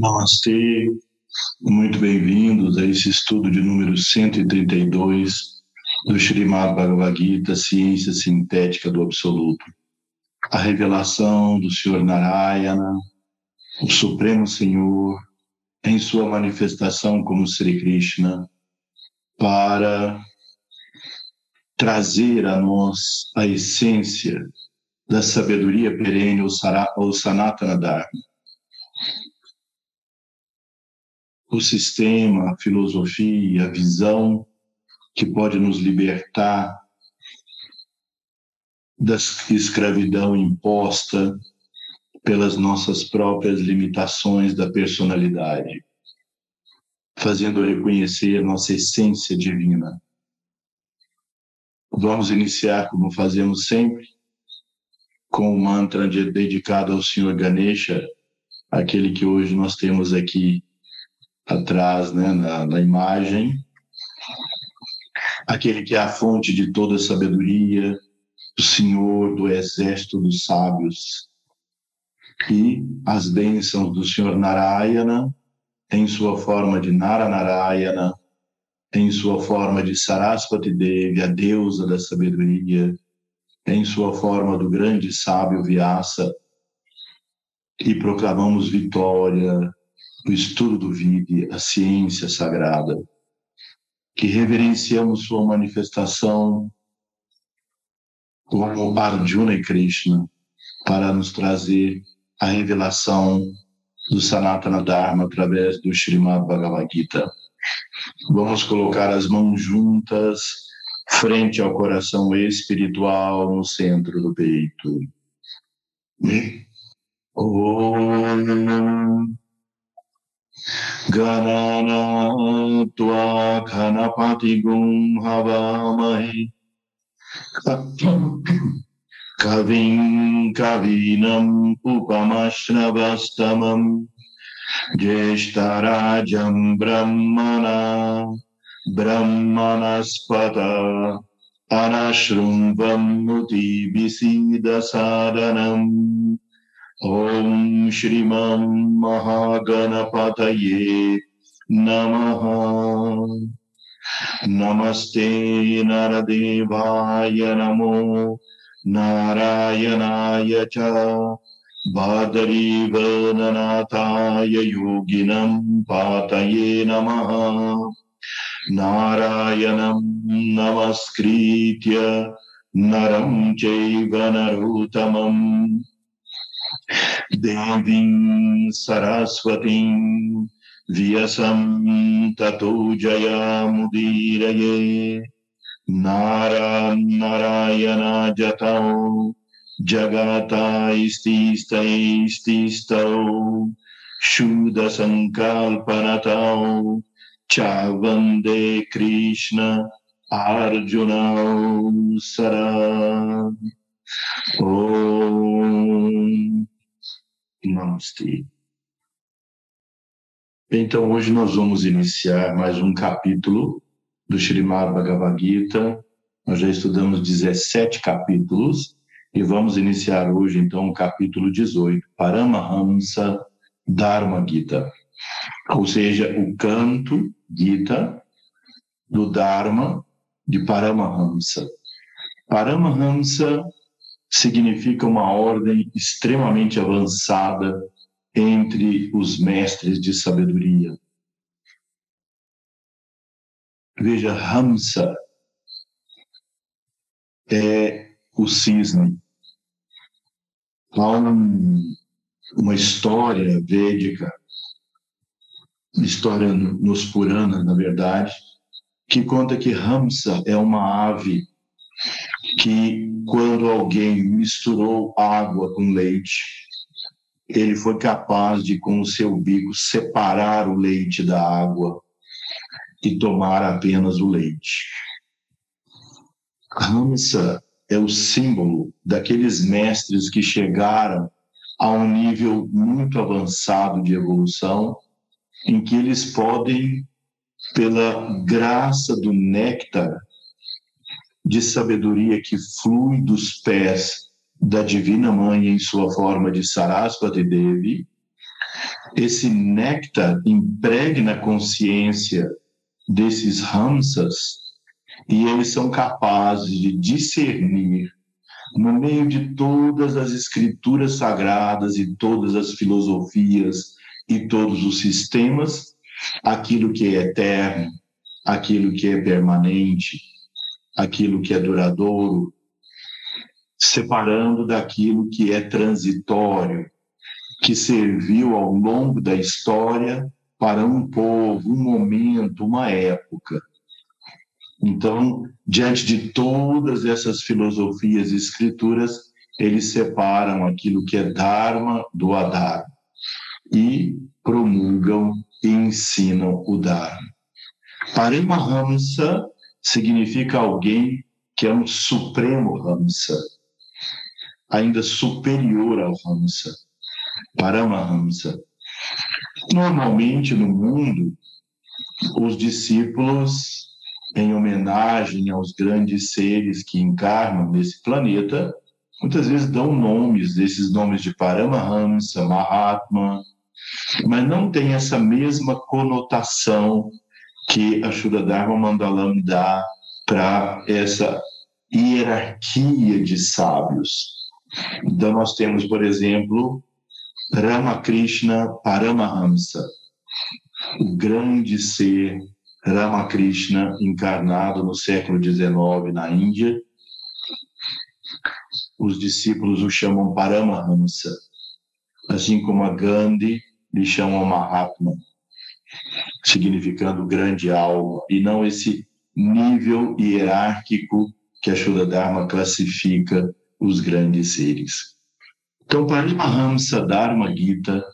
Namastê, muito bem-vindos a esse estudo de número 132 do Srimad Bhagavad Gita, Ciência Sintética do Absoluto. A revelação do Senhor Narayana, o Supremo Senhor, em sua manifestação como Sri Krishna, para trazer a nós a essência da sabedoria perene, ou Sanatana Dharma o sistema, a filosofia, a visão que pode nos libertar da escravidão imposta pelas nossas próprias limitações da personalidade, fazendo reconhecer nossa essência divina. Vamos iniciar, como fazemos sempre, com o mantra dedicado ao Senhor Ganesha, aquele que hoje nós temos aqui atrás, né, na, na imagem, aquele que é a fonte de toda sabedoria, o Senhor do exército dos sábios, e as bênçãos do Senhor Narayana, em sua forma de Naranarayana, em sua forma de Saraswati Devi, a deusa da sabedoria, em sua forma do grande sábio Vyasa, e proclamamos vitória, o estudo do Vidi, a ciência sagrada, que reverenciamos sua manifestação como Arjuna e Krishna, para nos trazer a revelação do Sanatana Dharma através do Srimad Bhagavad Gita. Vamos colocar as mãos juntas frente ao coração espiritual no centro do peito. Om गणनात्वा घनपतिगुं हवामहे कविं कवीनम् उपमश्रवस्तमम् ज्येष्ठराजं ब्रह्मणा ब्रह्मणस्पत अनशृण्वन्नुतिभिसीदसादनम् ॐ श्रीमं महागणपतये नमः। नमस्ते नरदेवाय नमो। नारायणाय च बादरीवननाथाय योगिनं पातये नमः। नारायणं नमस्कृत्य नरं चैव नरोत्तमम्। देवीं सरस्वतीं व्यसं ततो जयामुदीरये। नारायणाजतौ जगातास्तिस्तैस्तिस्तौ शूदसङ्कल्पनतौ च वंदे कृष्ण अर्जुनौ सरा ॐ Namastê. Então, hoje nós vamos iniciar mais um capítulo do Srimad Bhagavad Gita. Nós já estudamos 17 capítulos e vamos iniciar hoje, então, o capítulo 18, Paramahamsa Dharma Gita, ou seja, o canto Gita do Dharma de Paramahamsa. Paramahamsa significa uma ordem extremamente avançada entre os mestres de sabedoria. Veja, Hamsa é o cisne. Há um, uma história védica, história nos Puranas, na verdade, que conta que Hamsa é uma ave que quando alguém misturou água com leite, ele foi capaz de, com o seu bico, separar o leite da água e tomar apenas o leite. Ramsa é o símbolo daqueles mestres que chegaram a um nível muito avançado de evolução, em que eles podem, pela graça do néctar de sabedoria que flui dos pés da Divina Mãe em sua forma de Sarasvati Devi, esse néctar impregna a consciência desses Ramsas e eles são capazes de discernir no meio de todas as escrituras sagradas e todas as filosofias e todos os sistemas, aquilo que é eterno, aquilo que é permanente, aquilo que é duradouro, separando daquilo que é transitório, que serviu ao longo da história para um povo, um momento, uma época. Então, diante de todas essas filosofias e escrituras, eles separam aquilo que é Dharma do Adharma e promulgam e ensinam o Dharma. Paramahamsa significa alguém que é um supremo Hamsa, ainda superior ao Hamsa, Paramahamsa. Normalmente no mundo, os discípulos em homenagem aos grandes seres que encarnam nesse planeta, muitas vezes dão nomes, desses nomes de Paramahamsa, Mahatma, mas não tem essa mesma conotação que a Shuddha Dharma Mandalam dá para essa hierarquia de sábios. Então, nós temos, por exemplo, Ramakrishna Paramahamsa, o grande ser Ramakrishna, encarnado no século XIX na Índia. Os discípulos o chamam Paramahamsa, assim como a Gandhi lhe chamam Mahatma, significando grande alma, e não esse nível hierárquico que a Shuddha Dharma classifica os grandes seres. Então, Paramahamsa Dharma Gita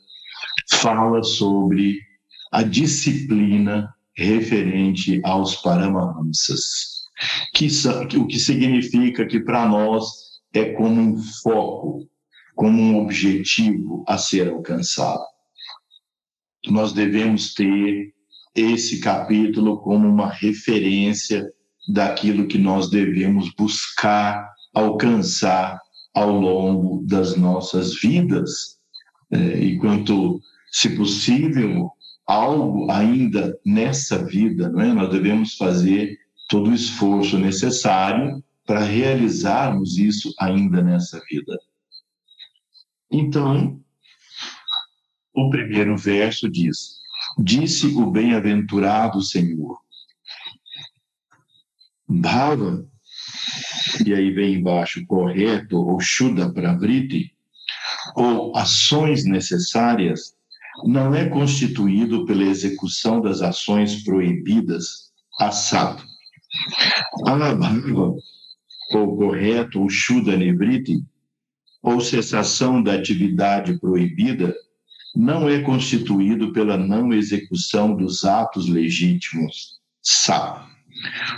fala sobre a disciplina referente aos Paramahamsas, que, o que significa que para nós é como um foco, como um objetivo a ser alcançado. Nós devemos ter esse capítulo como uma referência daquilo que nós devemos buscar alcançar ao longo das nossas vidas. É, e quanto, se possível, algo ainda nessa vida, não é? Nós devemos fazer todo o esforço necessário para realizarmos isso ainda nessa vida. Então, o primeiro verso diz: Disse o bem-aventurado Senhor. Bhava, e aí vem embaixo correto, ou Shuddha Pravriti, ou ações necessárias não é constituído pela execução das ações proibidas assado. Alabhava, ou correto, ou Shuddha Nivriti, ou cessação da atividade proibida, não é constituído pela não execução dos atos legítimos. Sa.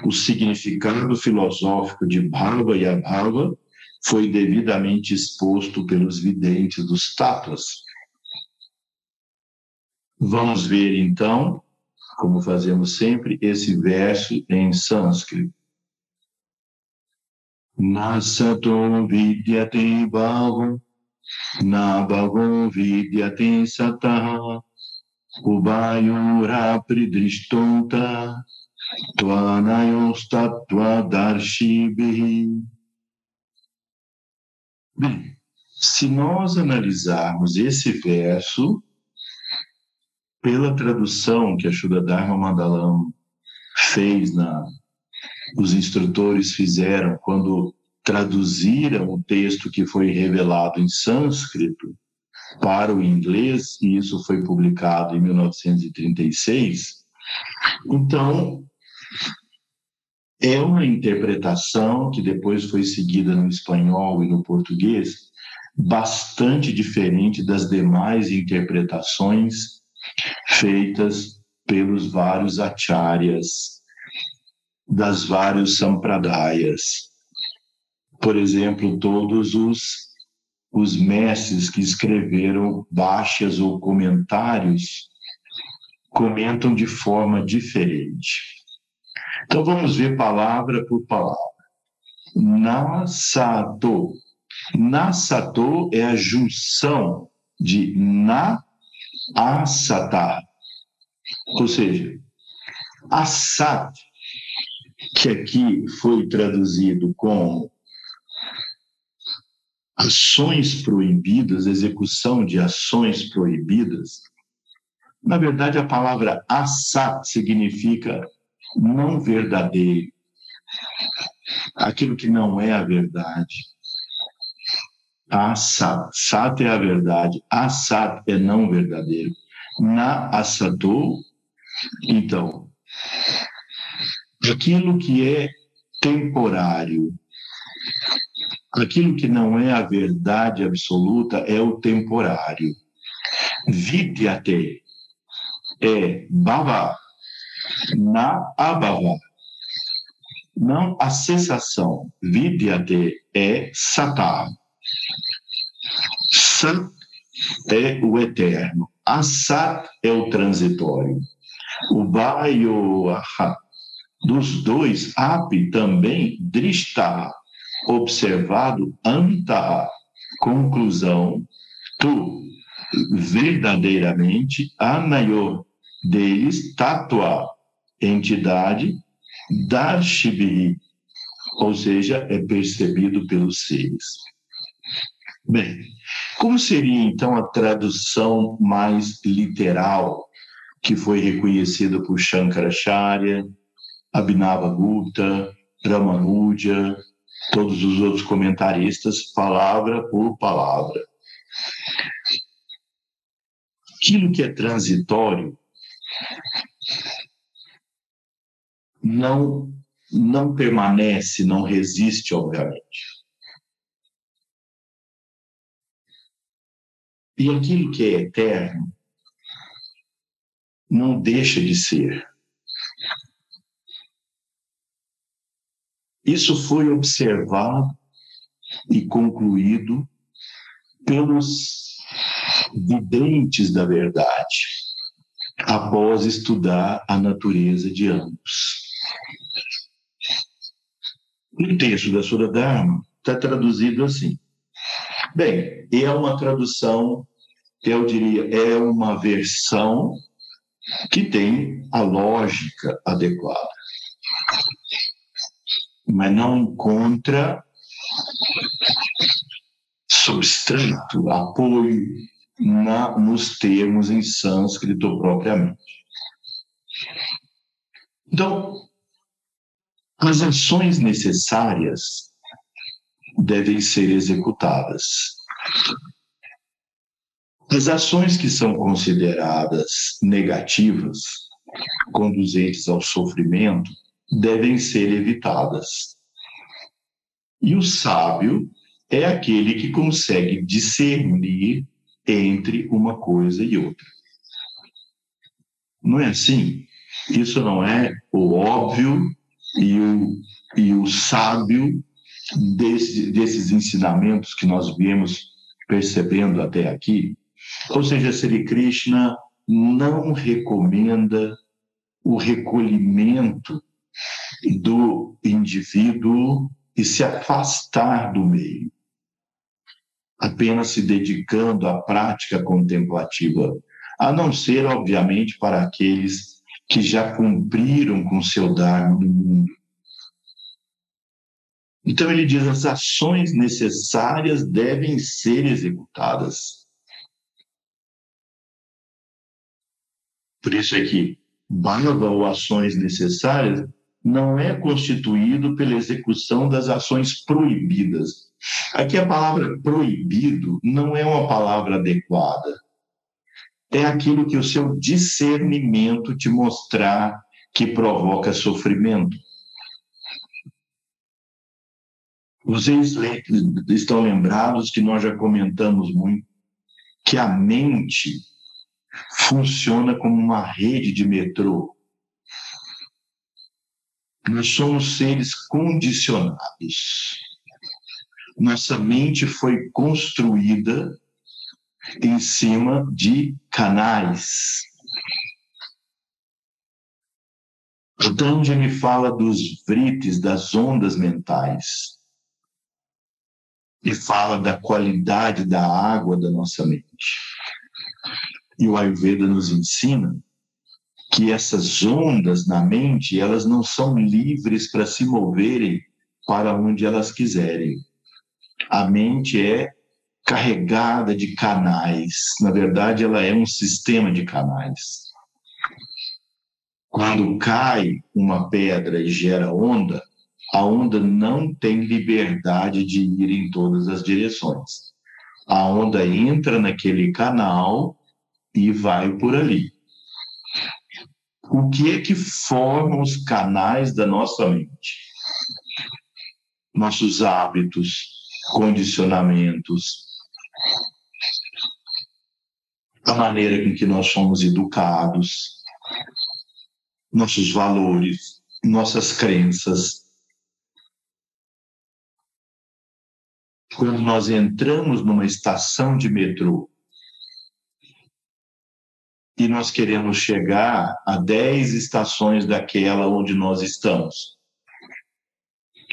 O significado filosófico de Bhava e Abhava foi devidamente exposto pelos videntes dos Tattvas, Vamos ver então, como fazemos sempre, esse verso em sânscrito. Nasato vidyate bhavam, vidyate sataha, ubayura pridrishtonta, tvanayostatva darshibhi. Bem, se nós analisarmos esse verso, pela tradução que a Shuddha Dharma Mandalam fez, na, os instrutores fizeram quando traduziram o texto que foi revelado em sânscrito para o inglês, e isso foi publicado em 1936. Então, é uma interpretação que depois foi seguida no espanhol e no português, bastante diferente das demais interpretações feitas pelos vários acharyas das vários sampradayas. Por exemplo, todos os, os mestres que escreveram baixas ou comentários comentam de forma diferente. Então vamos ver palavra por palavra. Nasato. Nasato é a junção de na asatá. Ou seja, asat, que aqui foi traduzido como ações proibidas, execução de ações proibidas, na verdade a palavra asat significa não verdadeiro, aquilo que não é a verdade. Asat, sat é a verdade, asat é não verdadeiro. Na asatou, então, aquilo que é temporário, aquilo que não é a verdade absoluta é o temporário. Vidyate é bhava, na abhava. Não a sensação. Vidyate é satá. Sat é o eterno. Asat é o transitório. O Ba. Dos dois, Api também, Drishta, observado, Anta, conclusão, tu, verdadeiramente, Anayor, deles, Tatua, entidade, Darshibi, ou seja, é percebido pelos seres. Bem, como seria então a tradução mais literal que foi reconhecida por Shankaracharya, Abhinava Gupta, Ramanuja, todos os outros comentaristas, palavra por palavra. Aquilo que é transitório não não permanece, não resiste, obviamente. E aquilo que é eterno não deixa de ser. Isso foi observado e concluído pelos videntes da verdade, após estudar a natureza de ambos. No texto da Sura Dharma, está traduzido assim. Bem, é uma tradução eu diria, é uma versão que tem a lógica adequada, mas não encontra substrato, apoio na, nos termos em sânscrito propriamente. Então, as ações necessárias devem ser executadas. As ações que são consideradas negativas, conduzentes ao sofrimento, devem ser evitadas. E o sábio é aquele que consegue discernir entre uma coisa e outra. Não é assim? Isso não é o óbvio e o, e o sábio desse, desses ensinamentos que nós viemos percebendo até aqui? Ou seja, Sri Krishna não recomenda o recolhimento do indivíduo e se afastar do meio, apenas se dedicando à prática contemplativa, a não ser, obviamente, para aqueles que já cumpriram com seu Dharma no mundo. Então ele diz: as ações necessárias devem ser executadas. Por isso é que bhava ou ações necessárias não é constituído pela execução das ações proibidas. Aqui a palavra proibido não é uma palavra adequada. É aquilo que o seu discernimento te mostrar que provoca sofrimento. Vocês estão lembrados que nós já comentamos muito que a mente funciona como uma rede de metrô. Nós somos seres condicionados. Nossa mente foi construída em cima de canais. Então, ele fala dos vrites, das ondas mentais. E fala da qualidade da água da nossa mente. E o Ayurveda nos ensina que essas ondas na mente, elas não são livres para se moverem para onde elas quiserem. A mente é carregada de canais. Na verdade, ela é um sistema de canais. Quando cai uma pedra e gera onda, a onda não tem liberdade de ir em todas as direções. A onda entra naquele canal e vai por ali. O que é que forma os canais da nossa mente? Nossos hábitos, condicionamentos, a maneira com que nós somos educados, nossos valores, nossas crenças. Quando nós entramos numa estação de metrô e nós queremos chegar a 10 estações daquela onde nós estamos,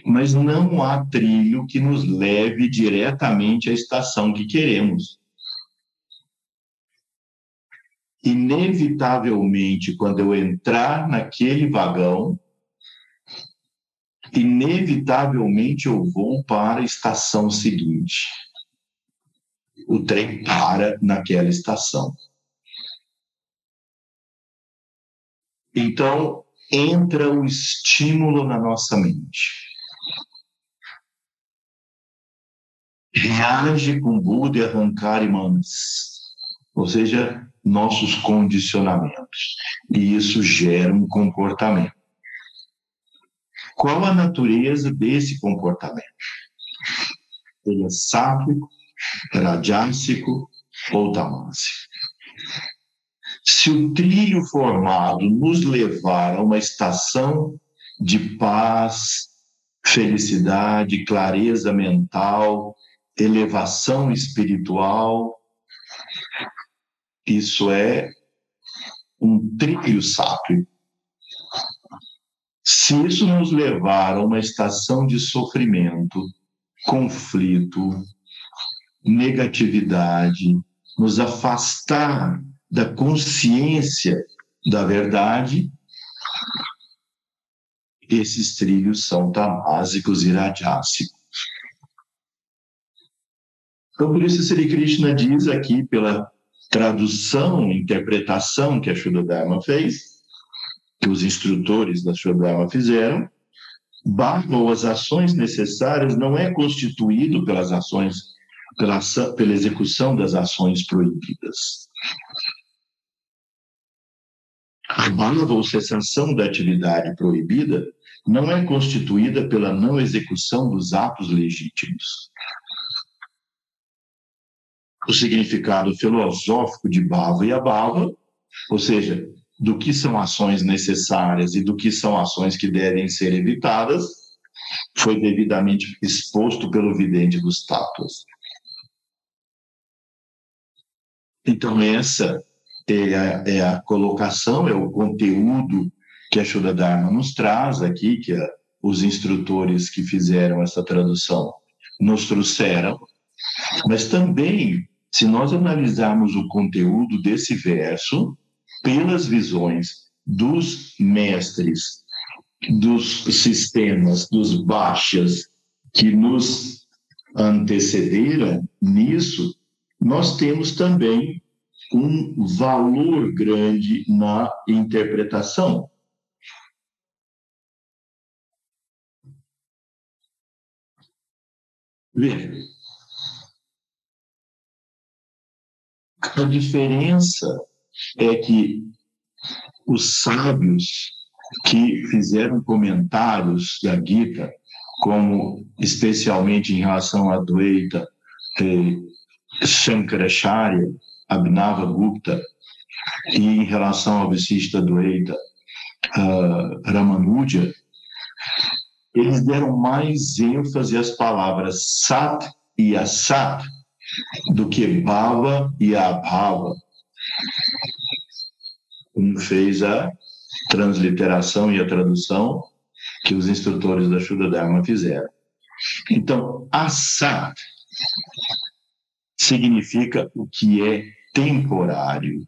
mas não há trilho que nos leve diretamente à estação que queremos. inevitavelmente, quando eu entrar naquele vagão, inevitavelmente eu vou para a estação seguinte. O trem para naquela estação. Então, entra o estímulo na nossa mente. Reage com Buda e arrancar imãs. Ou seja, nossos condicionamentos. E isso gera um comportamento. Qual a natureza desse comportamento? Ele é sáfico, ou tamásico. Se o trilho formado nos levar a uma estação de paz, felicidade, clareza mental, elevação espiritual, isso é um trilho sábio. Se isso nos levar a uma estação de sofrimento, conflito, negatividade, nos afastar da consciência da verdade, esses trilhos são tamásicos e radiásicos. Então, por isso, Sri Krishna diz aqui, pela tradução, interpretação que a Shuddha fez, que os instrutores da Shuddha fizeram, barra ou as ações necessárias não é constituído pelas ações, pela, pela execução das ações proibidas. A barra ou cessação da atividade proibida não é constituída pela não execução dos atos legítimos, o significado filosófico de bhava e abhava, ou seja, do que são ações necessárias e do que são ações que devem ser evitadas, foi devidamente exposto pelo vidente dos tátuas. Então, essa é a, é a, colocação, é o conteúdo que a Shuddha Dharma nos traz aqui, que a, os instrutores que fizeram essa tradução nos trouxeram, mas também se nós analisarmos o conteúdo desse verso pelas visões dos mestres, dos sistemas, dos baixas que nos antecederam nisso, nós temos também um valor grande na interpretação. Veja, A diferença é que os sábios que fizeram comentários da Gita, como especialmente em relação a Dvaita, eh, Shankaracharya, Abhinava Gupta, e em relação ao Visishta Dvaita, uh, Ramanuja, eles deram mais ênfase às palavras Sat e Asat, do que Bhava e Abhava, como fez a transliteração e a tradução que os instrutores da Shuddha Dharma fizeram. Então, Asat significa o que é temporário.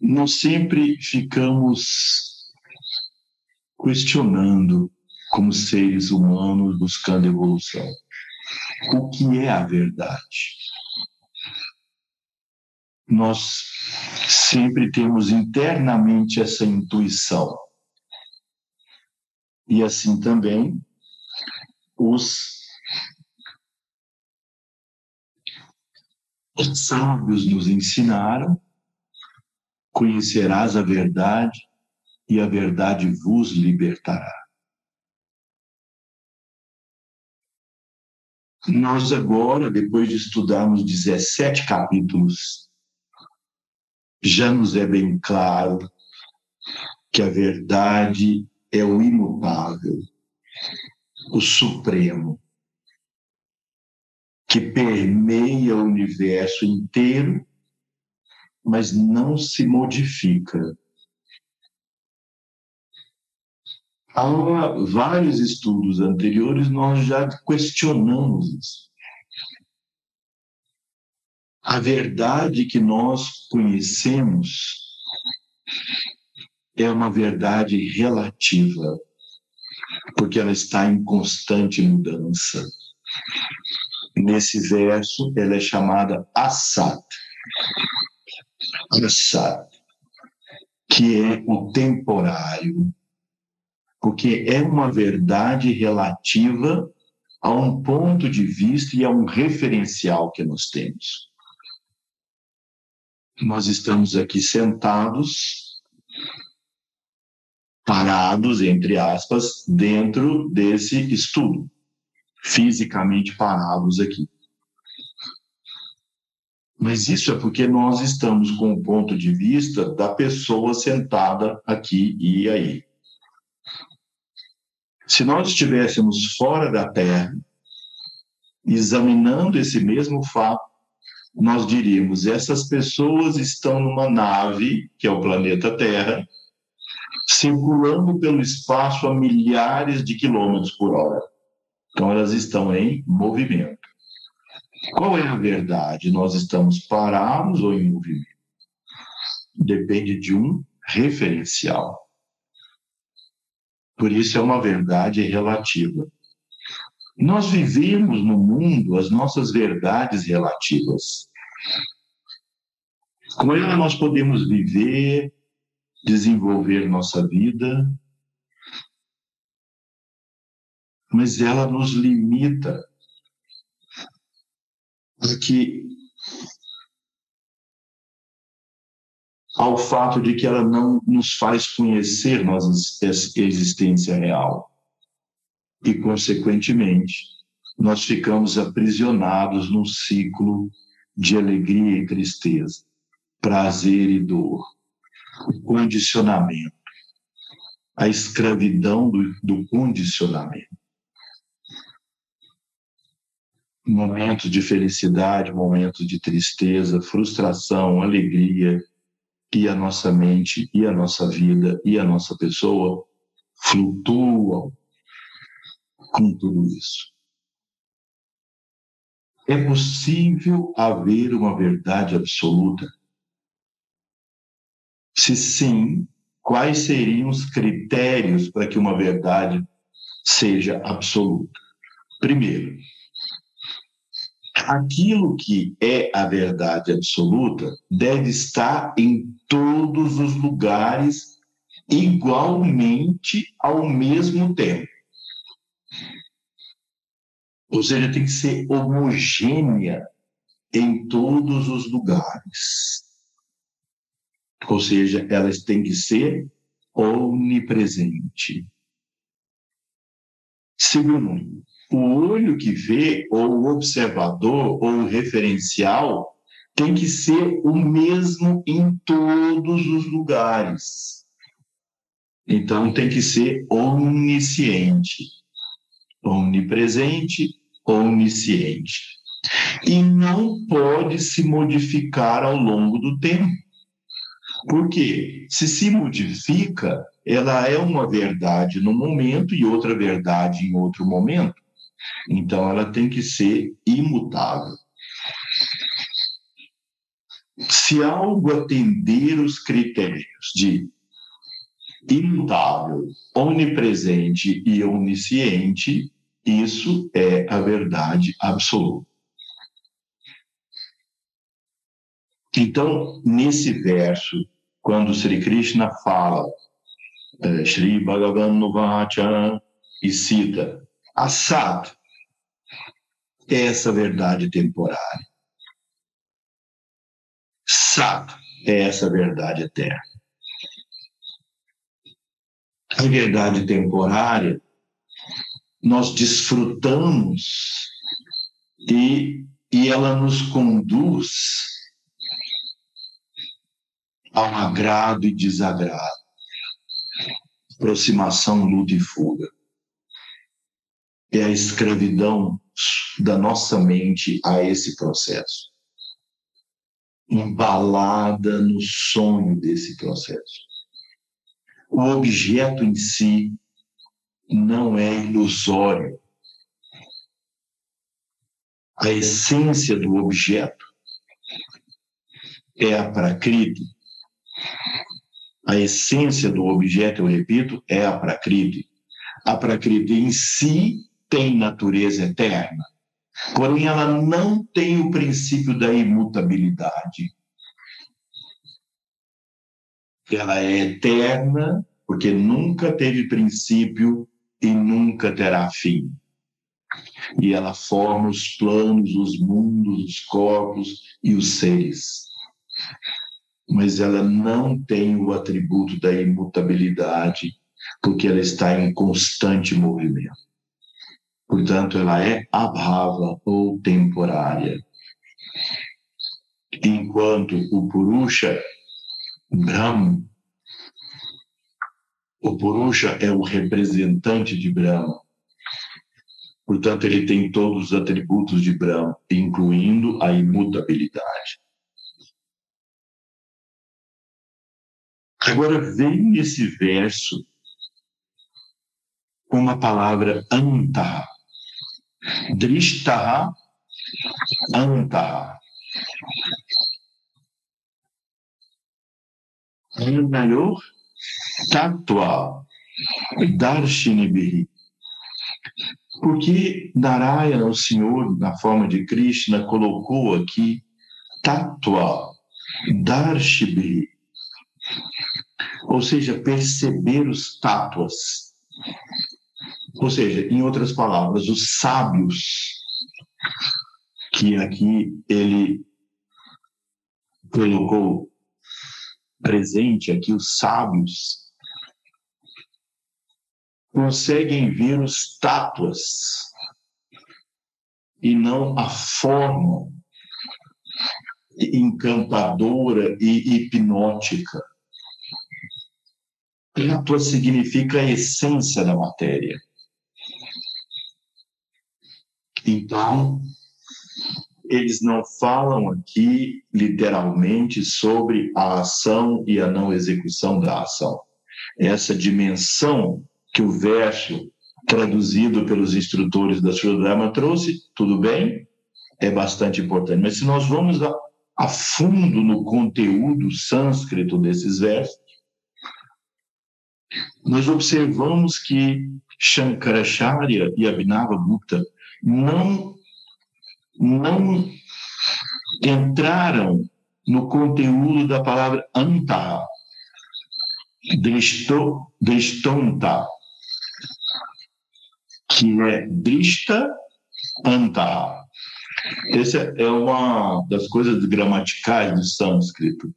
Nós sempre ficamos questionando, como seres humanos buscando evolução, o que é a verdade. Nós sempre temos internamente essa intuição. E assim também os sábios nos ensinaram conhecerás a verdade e a verdade vos libertará. Nós agora, depois de estudarmos 17 capítulos, já nos é bem claro que a verdade é o imutável, o supremo, que permeia o universo inteiro mas não se modifica. Há vários estudos anteriores, nós já questionamos isso. A verdade que nós conhecemos é uma verdade relativa, porque ela está em constante mudança. Nesse verso, ela é chamada Assat, pensar que é o temporário, porque é uma verdade relativa a um ponto de vista e a um referencial que nós temos. Nós estamos aqui sentados, parados, entre aspas, dentro desse estudo, fisicamente parados aqui. Mas isso é porque nós estamos com o ponto de vista da pessoa sentada aqui e aí. Se nós estivéssemos fora da Terra, examinando esse mesmo fato, nós diríamos: essas pessoas estão numa nave, que é o planeta Terra, circulando pelo espaço a milhares de quilômetros por hora. Então, elas estão em movimento. Qual é a verdade? Nós estamos parados ou em movimento? Depende de um referencial. Por isso é uma verdade relativa. Nós vivemos no mundo as nossas verdades relativas. Com ela nós podemos viver, desenvolver nossa vida, mas ela nos limita que ao fato de que ela não nos faz conhecer nossa existência real. E, consequentemente, nós ficamos aprisionados num ciclo de alegria e tristeza, prazer e dor, condicionamento, a escravidão do, do condicionamento momentos de felicidade, momentos de tristeza, frustração, alegria, e a nossa mente, e a nossa vida, e a nossa pessoa flutuam com tudo isso. É possível haver uma verdade absoluta? Se sim, quais seriam os critérios para que uma verdade seja absoluta? Primeiro, aquilo que é a verdade absoluta deve estar em todos os lugares igualmente ao mesmo tempo. Ou seja, tem que ser homogênea em todos os lugares. Ou seja, elas têm que ser onipresente. Segundo, o olho que vê, ou o observador, ou o referencial, tem que ser o mesmo em todos os lugares. Então, tem que ser onisciente, onipresente, onisciente. E não pode se modificar ao longo do tempo. Porque se se modifica, ela é uma verdade no momento e outra verdade em outro momento. Então, ela tem que ser imutável. se algo atender os critérios de imutável, onipresente e onisciente, isso é a verdade absoluta. Então, nesse verso, quando Sri Krishna fala eh, Sri Bhagavan Nuvacha e cita Asat, é essa verdade temporária. Sat é essa verdade eterna. A verdade temporária nós desfrutamos e, e ela nos conduz ao agrado e desagrado, aproximação, luta e fuga. É a escravidão da nossa mente a esse processo, embalada no sonho desse processo. O objeto em si não é ilusório. A essência do objeto é a prakriti. A essência do objeto, eu repito, é a prakriti. A prakriti em si tem natureza eterna, porém ela não tem o princípio da imutabilidade. Ela é eterna porque nunca teve princípio e nunca terá fim. E ela forma os planos, os mundos, os corpos e os seres. Mas ela não tem o atributo da imutabilidade, porque ela está em constante movimento. Portanto, ela é abhava ou temporária. Enquanto o Purusha, Brahma, o Purusha é o representante de Brahma. Portanto, ele tem todos os atributos de Brahma, incluindo a imutabilidade. Agora vem esse verso com a palavra anta. Drishtaha anta. É melhor Tattva Darshinibihi. Porque Narayana, o Senhor, na forma de Krishna, colocou aqui Tattva Darshinibihi. Ou seja, perceber os tátuas. Ou seja, em outras palavras, os sábios, que aqui ele colocou presente aqui, os sábios, conseguem ver os tátuas e não a forma encantadora e hipnótica. Tátua significa a essência da matéria. Então, eles não falam aqui literalmente sobre a ação e a não execução da ação. Essa dimensão que o verso traduzido pelos instrutores da Sudama trouxe, tudo bem, é bastante importante. Mas se nós vamos a, a fundo no conteúdo sânscrito desses versos, nós observamos que Shankaracharya e Abhinava Gupta não não entraram no conteúdo da palavra anta, dristonta, que é drista anta. Essa é uma das coisas gramaticais do sânscrito,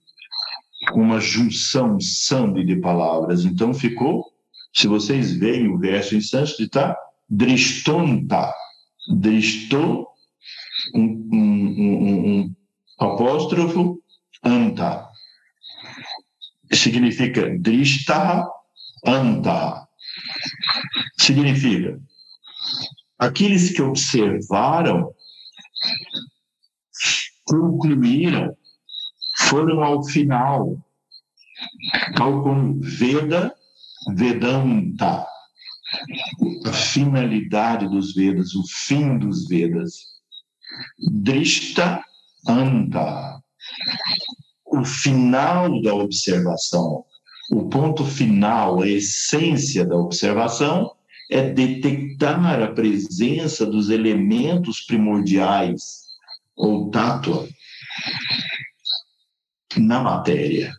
uma junção sandhi de palavras. Então ficou, se vocês veem o verso em sânscrito, tá? Dristonta. Dristo um, um, um, apóstrofo anta. Significa drista anta. Significa aqueles que observaram concluíram, foram ao final, tal como Veda, Vedanta, a finalidade dos Vedas, o fim dos Vedas. Drishta Anta. o final da observação, o ponto final, a essência da observação é detectar a presença dos elementos primordiais ou tátua na matéria.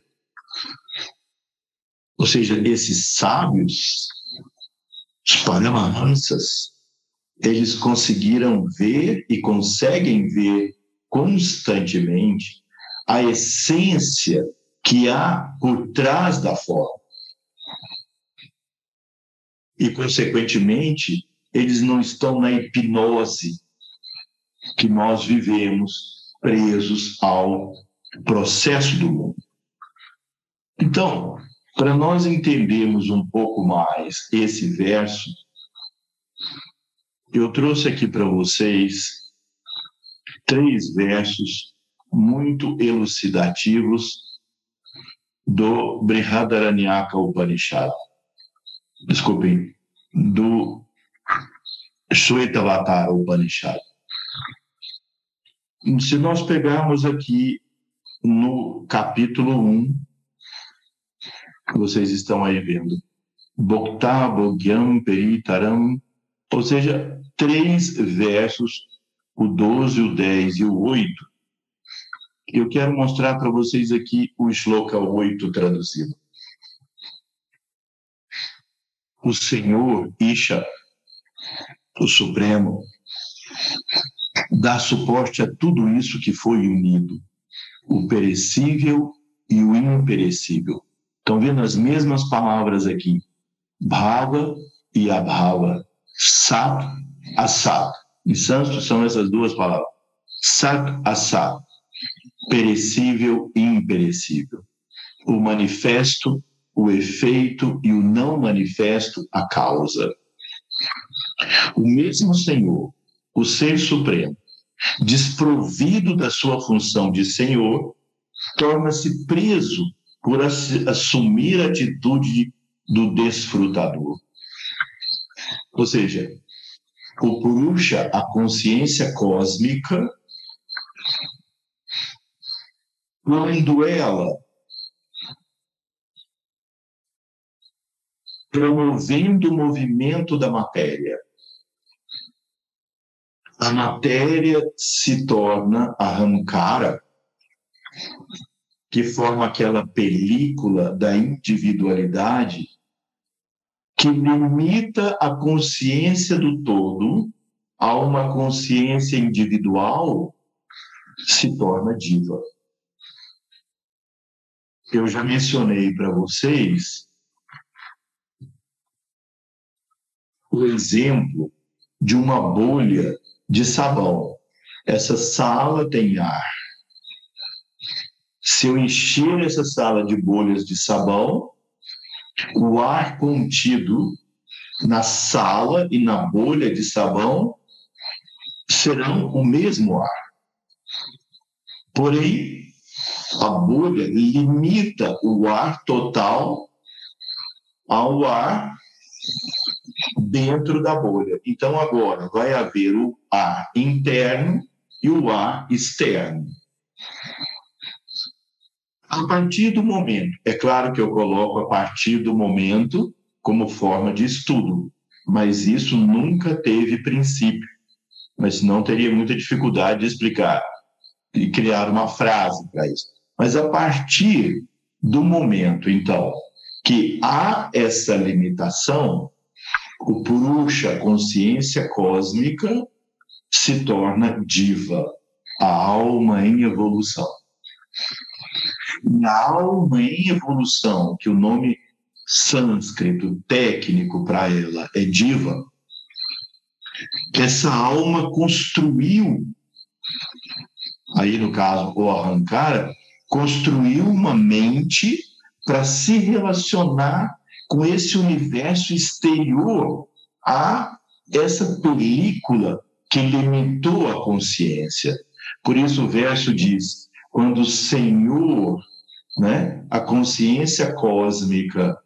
Ou seja, esses sábios, os Paramahansas, eles conseguiram ver e conseguem ver constantemente a essência que há por trás da forma. E, consequentemente, eles não estão na hipnose que nós vivemos presos ao processo do mundo. Então, para nós entendermos um pouco mais esse verso, eu trouxe aqui para vocês três versos muito elucidativos do Brihadaranyaka Upanishad. Desculpem, do Shwetavatara Upanishad. Se nós pegarmos aqui no capítulo 1, vocês estão aí vendo, Bhokta Bhogyam Peritaram, ou seja, três versos, o 12, o 10 e o 8. Eu quero mostrar para vocês aqui o Shloka 8 traduzido. O Senhor, Isha, o Supremo, dá suporte a tudo isso que foi unido, o perecível e o imperecível. Estão vendo as mesmas palavras aqui, Bhava e Abhava, Sat, Asat. Em sânscrito são essas duas palavras. Sat, Asat, perecível e imperecível. O manifesto, o efeito e o não manifesto, a causa. O mesmo Senhor, o Ser Supremo, desprovido da sua função de Senhor, torna-se preso por assumir a atitude do desfrutador. Ou seja, o Purusha, a consciência cósmica, quando ela promovendo o movimento da matéria, a matéria se torna a Hankara, que forma aquela película da individualidade que limita a consciência do todo a uma consciência individual, se torna diva. Eu já mencionei para vocês o exemplo de uma bolha de sabão. Essa sala tem ar se eu encher essa sala de bolhas de sabão, o ar contido na sala e na bolha de sabão serão o mesmo ar. Porém, a bolha limita o ar total ao ar dentro da bolha. Então, agora vai haver o ar interno e o ar externo. A partir do momento, é claro que eu coloco a partir do momento como forma de estudo, mas isso nunca teve princípio. Mas não teria muita dificuldade de explicar e criar uma frase para isso. Mas a partir do momento, então, que há essa limitação, o Purusha, a consciência cósmica, se torna diva, a alma em evolução alma em evolução, que o nome sânscrito técnico para ela é diva, essa alma construiu, aí no caso o Ahankara, construiu uma mente para se relacionar com esse universo exterior a essa película que limitou a consciência. Por isso o verso diz: quando o Senhor, né, a consciência cósmica,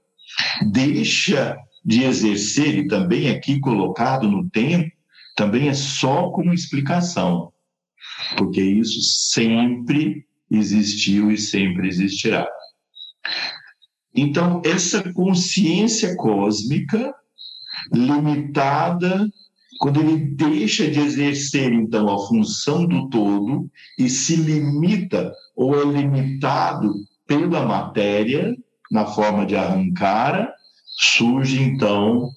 deixa de exercer, e também aqui colocado no tempo, também é só como explicação, porque isso sempre existiu e sempre existirá. Então, essa consciência cósmica limitada, quando ele deixa de exercer então a função do todo e se limita ou é limitado pela matéria na forma de arrancar, surge então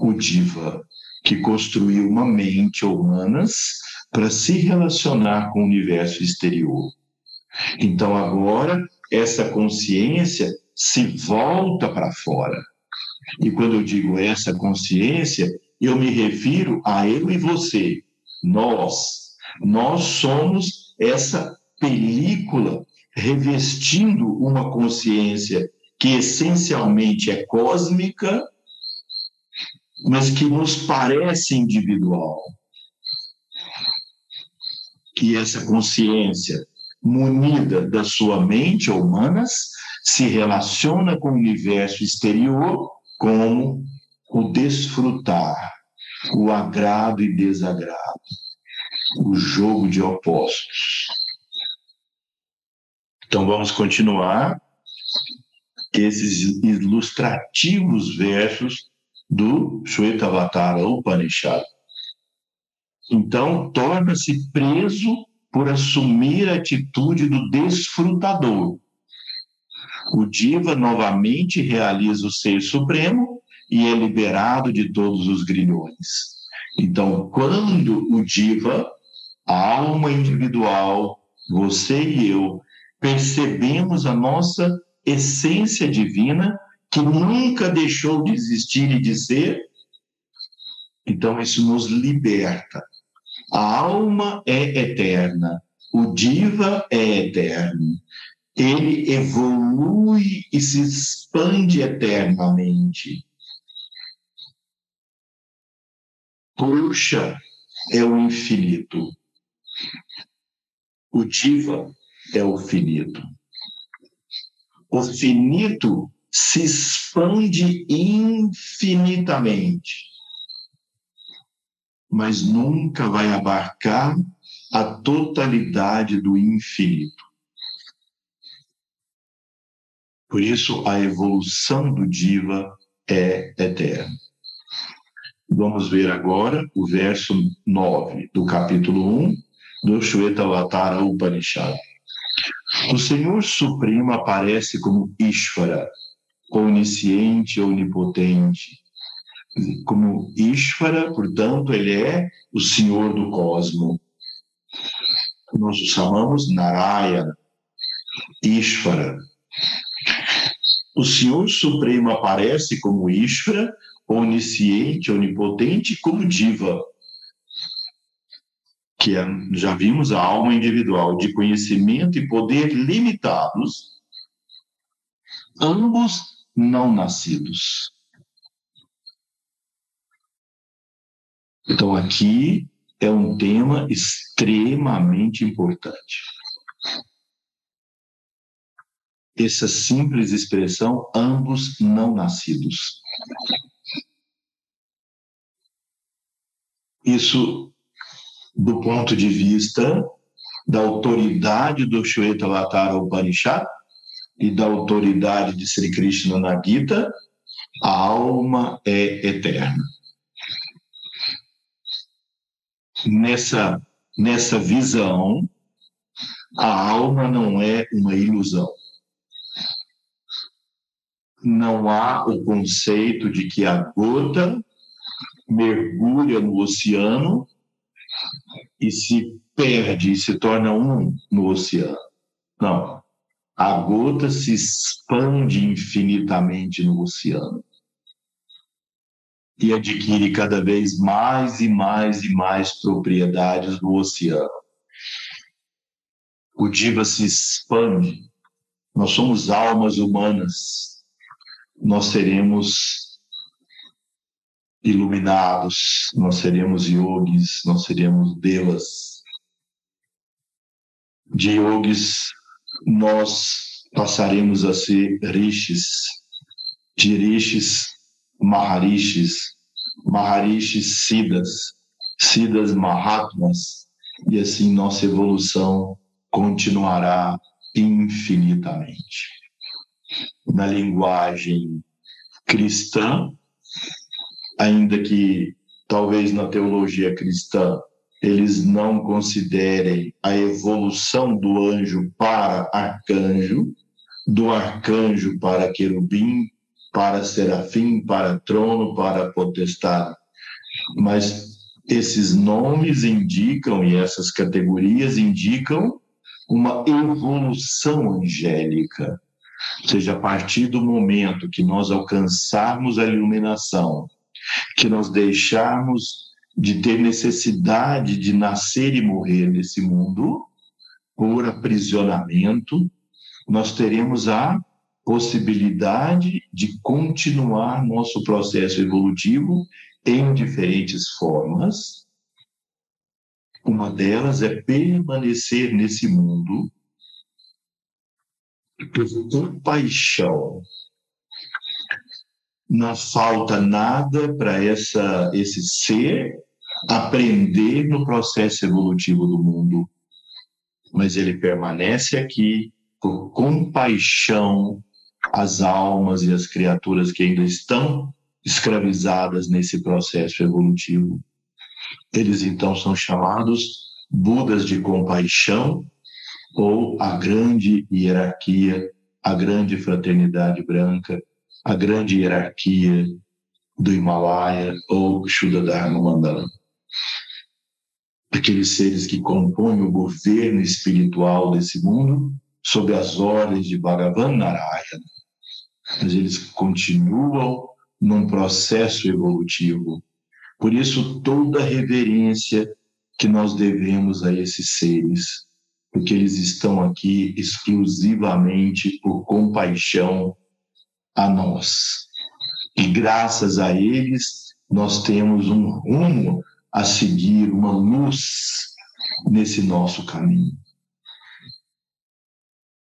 o diva, que construiu uma mente humanas para se relacionar com o universo exterior. Então agora essa consciência se volta para fora. E quando eu digo essa consciência, eu me refiro a eu e você, nós. Nós somos essa película revestindo uma consciência que essencialmente é cósmica, mas que nos parece individual. Que essa consciência, munida da sua mente humanas, se relaciona com o universo exterior como o desfrutar, o agrado e desagrado, o jogo de opostos. Então vamos continuar esses ilustrativos versos do Shwetavatara Upanishad. Então, torna-se preso por assumir a atitude do desfrutador. O Diva novamente realiza o ser supremo e é liberado de todos os grilhões. Então, quando o Diva, a alma individual, você e eu, percebemos a nossa essência divina, que nunca deixou de existir e de ser, então isso nos liberta. A alma é eterna, o diva é eterno. Ele evolui e se expande eternamente. Puxa é o infinito. O diva é o finito. O finito se expande infinitamente, mas nunca vai abarcar a totalidade do infinito. Por isso, a evolução do Diva é eterna. Vamos ver agora o verso 9 do capítulo 1 do Shwetavatara Upanishad. O Senhor Supremo aparece como Ishvara, onisciente, onipotente. Como Ishvara, portanto, ele é o Senhor do cosmo. Nós o chamamos Narayana, Ishvara. O Senhor Supremo aparece como Ishvara, onisciente, onipotente, como Diva, que é, já vimos a alma individual de conhecimento e poder limitados, ambos não nascidos. Então, aqui é um tema extremamente importante. Essa simples expressão, ambos não nascidos. Isso, do ponto de vista da autoridade do Shwetavatara Upanishad, e da autoridade de Sri Krishna na Gita, a alma é eterna. Nessa, nessa visão, a alma não é uma ilusão. Não há o conceito de que a gota mergulha no oceano e se perde e se torna um no oceano. Não a gota se expande infinitamente no oceano e adquire cada vez mais e mais e mais propriedades no oceano. O Diva se expande. Nós somos almas humanas. Nós seremos iluminados, nós seremos yogis, nós seremos devas. De yogis nós passaremos a ser rishis, de rishis, maharishis, maharishis siddhas, siddhas mahatmas, e assim nossa evolução continuará infinitamente. Na linguagem cristã, ainda que talvez na teologia cristã eles não considerem a evolução do anjo para arcanjo, do arcanjo para querubim, para serafim, para trono, para potestade. Mas esses nomes indicam e essas categorias indicam uma evolução angélica. Ou seja, a partir do momento que nós alcançarmos a iluminação, que nós deixarmos de ter necessidade de nascer e morrer nesse mundo por aprisionamento, nós teremos a possibilidade de continuar nosso processo evolutivo em diferentes formas. Uma delas é permanecer nesse mundo por compaixão. Não falta nada para essa esse ser aprender no processo evolutivo do mundo, mas ele permanece aqui por compaixão às almas e às criaturas que ainda estão escravizadas nesse processo evolutivo. Eles então são chamados Budas de compaixão ou a grande hierarquia, a grande fraternidade branca, a grande hierarquia do Himalaia ou Shuddha Mandala aqueles seres que compõem o governo espiritual desse mundo, sob as ordens de Bhagavan Narayana. Mas eles continuam num processo evolutivo. Por isso, toda reverência que nós devemos a esses seres, porque eles estão aqui exclusivamente por compaixão a nós. E graças a eles, nós temos um rumo a seguir uma luz nesse nosso caminho.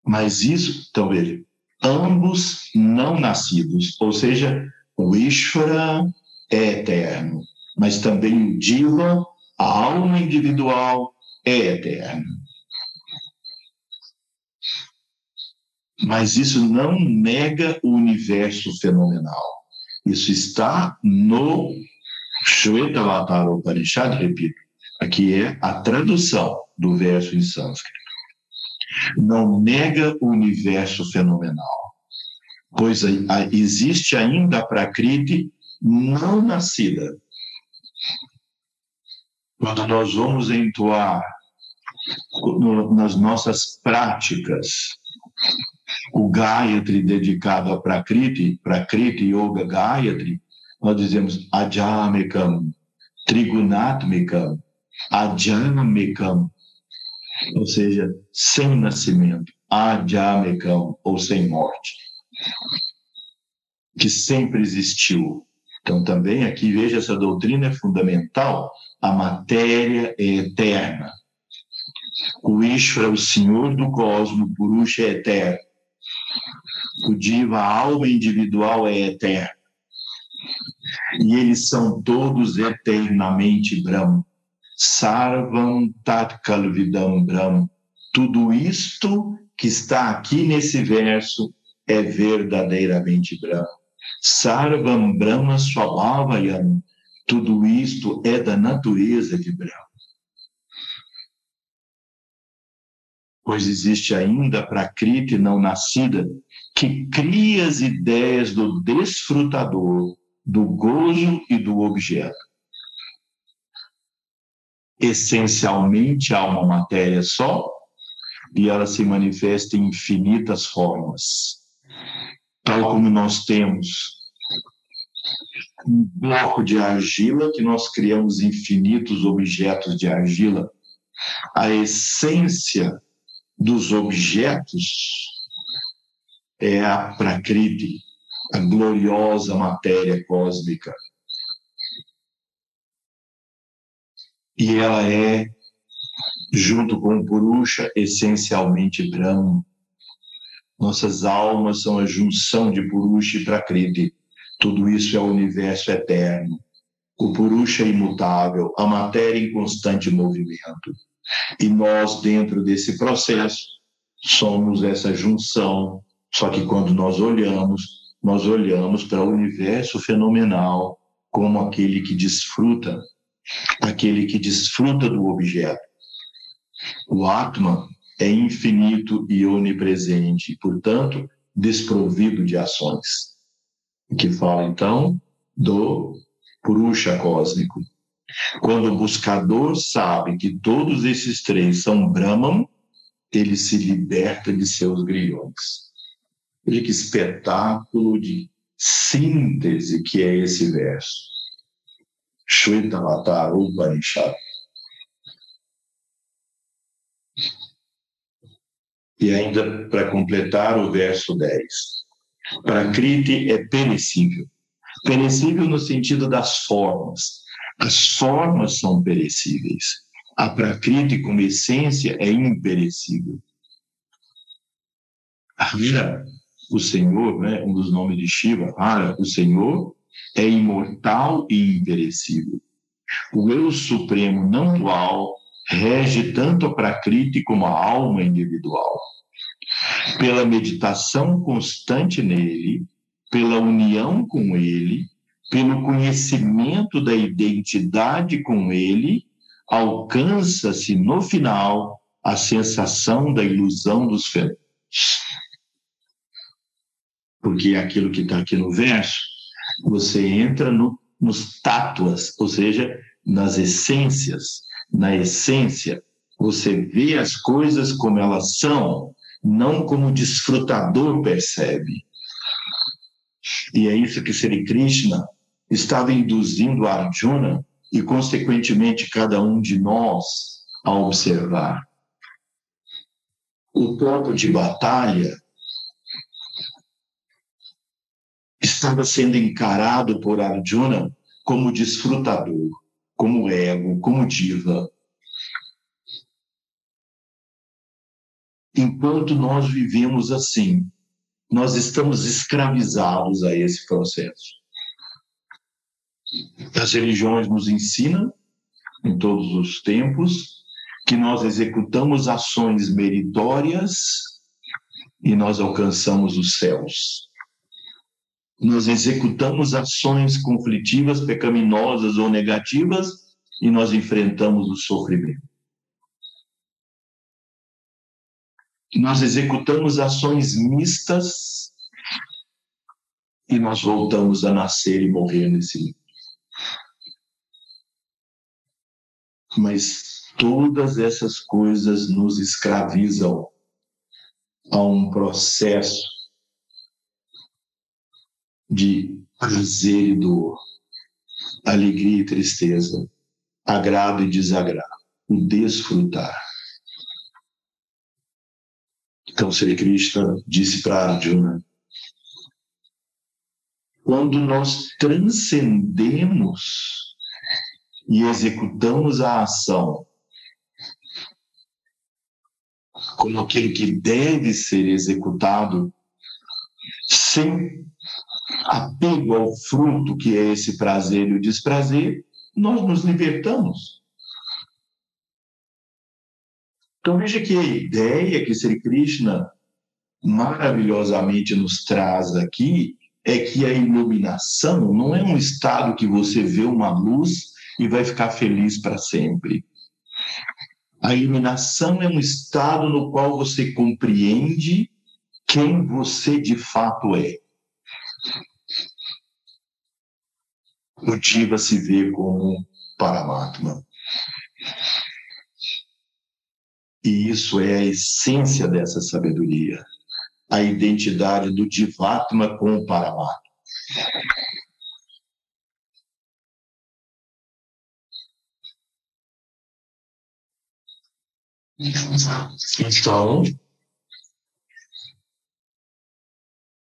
Mas isso, então veja, ambos não nascidos, ou seja, o Ishvara é eterno, mas também o Diva, a alma individual, é eterna. Mas isso não nega o universo fenomenal. Isso está no Shvetavatar Upanishad, repito, aqui é a tradução do verso em sânscrito. Não nega o universo fenomenal, pois existe ainda a Prakriti não nascida. Quando nós vamos entoar nas nossas práticas o Gayatri dedicado a Prakriti, Prakriti Yoga Gayatri, nós dizemos ajamekam, trigunatmikam, ajamekam, ou seja, sem nascimento, ajamekam, ou sem morte, que sempre existiu. Então, também aqui, veja, essa doutrina é fundamental, a matéria é eterna. O Ishvara, o Senhor do cosmo, Purusha é eterno. O Diva, a alma individual, é eterna e eles são todos eternamente Brahma. Sarvam Tatkalvidam Brahma. Tudo isto que está aqui nesse verso é verdadeiramente Brahma. Sarvam Brahma Swabhavayam. Tudo isto é da natureza de Brahma. Pois existe ainda a Prakriti não nascida que cria as ideias do desfrutador do gozo e do objeto. Essencialmente há uma matéria só e ela se manifesta em infinitas formas. Tal como nós temos um bloco de argila, que nós criamos infinitos objetos de argila, a essência dos objetos é a prakriti, a gloriosa matéria cósmica. E ela é, junto com o Purusha, essencialmente Brahma. Nossas almas são a junção de Purusha e Prakriti. Tudo isso é o universo eterno. O Purusha é imutável, a matéria em constante movimento. E nós, dentro desse processo, somos essa junção. Só que quando nós olhamos, nós olhamos para o universo fenomenal como aquele que desfruta, aquele que desfruta do objeto. O Atman é infinito e onipresente, portanto, desprovido de ações. Que fala então do Purusha cósmico. Quando o buscador sabe que todos esses três são Brahman, ele se liberta de seus grilhões. Veja que espetáculo de síntese que é esse verso. Shvetavatar Upanishad. E ainda para completar o verso 10. Prakriti é perecível. Perecível no sentido das formas. As formas são perecíveis. A Prakriti, como essência, é imperecível. Hara, o Senhor, né, um dos nomes de Shiva, Hara, o Senhor, é imortal e imperecível. O eu supremo não dual rege tanto a Prakriti como a alma individual. Pela meditação constante nele, pela união com ele, pelo conhecimento da identidade com ele, alcança-se no final a sensação da ilusão dos fenômenos. Porque é aquilo que está aqui no verso, você entra no, nos tátuas, ou seja, nas essências, na essência, você vê as coisas como elas são, não como o desfrutador percebe. E é isso que Sri Krishna estava induzindo Arjuna e, consequentemente, cada um de nós a observar. O campo de batalha estava sendo encarado por Arjuna como desfrutador como ego, como diva. Enquanto nós vivemos assim, nós estamos escravizados a esse processo. As religiões nos ensinam, em todos os tempos, que nós executamos ações meritórias e nós alcançamos os céus nós executamos ações conflitivas, pecaminosas ou negativas e nós enfrentamos o sofrimento. Nós executamos ações mistas e nós voltamos a nascer e morrer nesse mundo. Mas todas essas coisas nos escravizam a um processo de prazer e dor, alegria e tristeza, agrado e desagrado, o desfrutar. Então, Sri Krishna disse para Arjuna: quando nós transcendemos e executamos a ação como aquilo que deve ser executado, sem apego ao fruto que é esse prazer e o desprazer, nós nos libertamos. Então veja que a ideia que Sri Krishna maravilhosamente nos traz aqui é que a iluminação não é um estado que você vê uma luz e vai ficar feliz para sempre. A iluminação é um estado no qual você compreende quem você de fato é. O Diva se vê como Paramatma. E isso é a essência dessa sabedoria, a identidade do Divatma com o Paramatma. Então,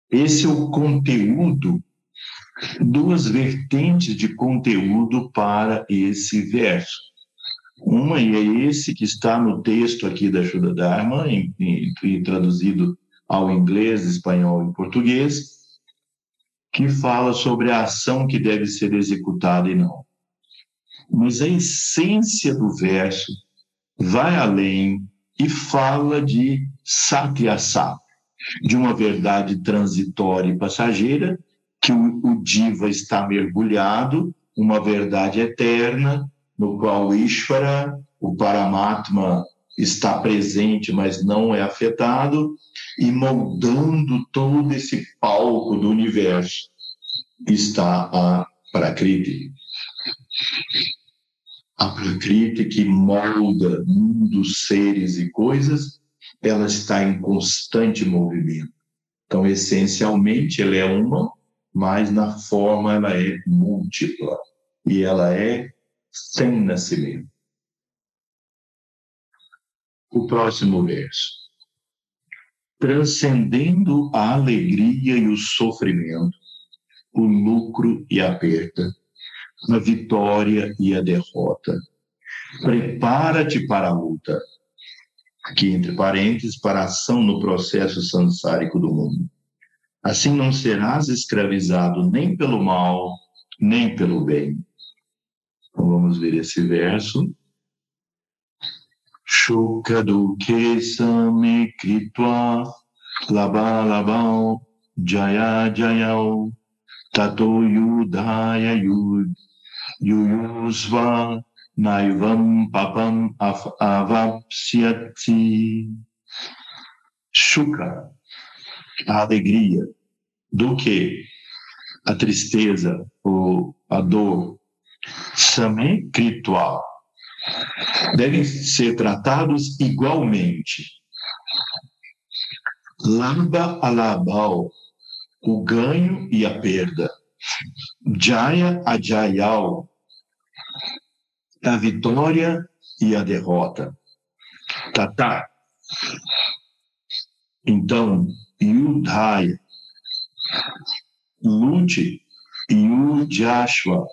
esse é o conteúdo duas vertentes de conteúdo para esse verso. Uma, e é esse que está no texto aqui da Shuddha Dharma, em, em, em, traduzido ao inglês, espanhol e português, que fala sobre a ação que deve ser executada e não. Mas a essência do verso vai além e fala de satyasat, de uma verdade transitória e passageira, que o, o diva está mergulhado, uma verdade eterna, no qual o Ishvara, o Paramatma, está presente, mas não é afetado, e moldando todo esse palco do universo está a Prakriti. A Prakriti que molda mundos, seres e coisas, ela está em constante movimento. Então, essencialmente, ela é uma, mas na forma ela é múltipla. E ela é sem nascimento. O próximo verso. Transcendendo a alegria e o sofrimento, o lucro e a perda, a vitória e a derrota. Prepara-te para a luta. Aqui, entre parênteses, para a ação no processo sansárico do mundo. Assim não serás escravizado nem pelo mal, nem pelo bem. Então vamos ver esse verso. Shukadukhe same kritva laba jaya jayao tato yudhaya yud yuyusva naivam papam avapsyati. Shuka, a alegria, do que a tristeza ou a dor, same kritwa, devem ser tratados igualmente. Lamba alabal, o ganho e a perda. Jaya ajayal, a vitória e a derrota. Tata. Então, Yudhaya, lute, Yudhashva,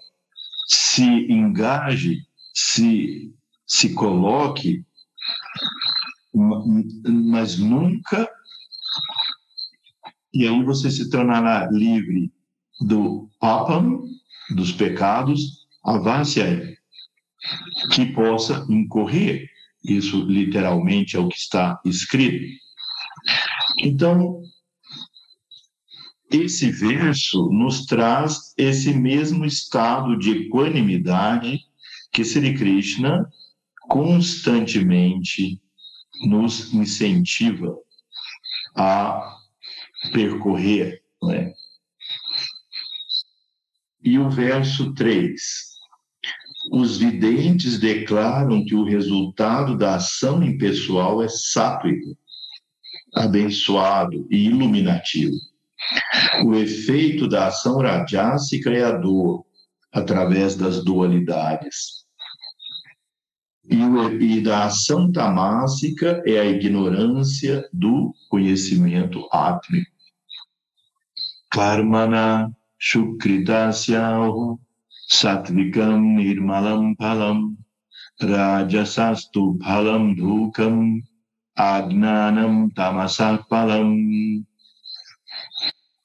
se engaje, se, se coloque, mas nunca. E aí você se tornará livre do papam, dos pecados, avasya, que possa incorrer. Isso literalmente é o que está escrito. Então, esse verso nos traz esse mesmo estado de equanimidade que Sri Krishna constantemente nos incentiva a percorrer. Não é? E o verso 3. Os videntes declaram que o resultado da ação impessoal é sátrico, abençoado e iluminativo. O efeito da ação radiásica é a dor, através das dualidades. E, e da ação tamásica é a ignorância do conhecimento átmico. Karmana Shukritasyahu Satvikam Nirmalam Palam Rajasastu Palam Dhukam Agnanam Tamasak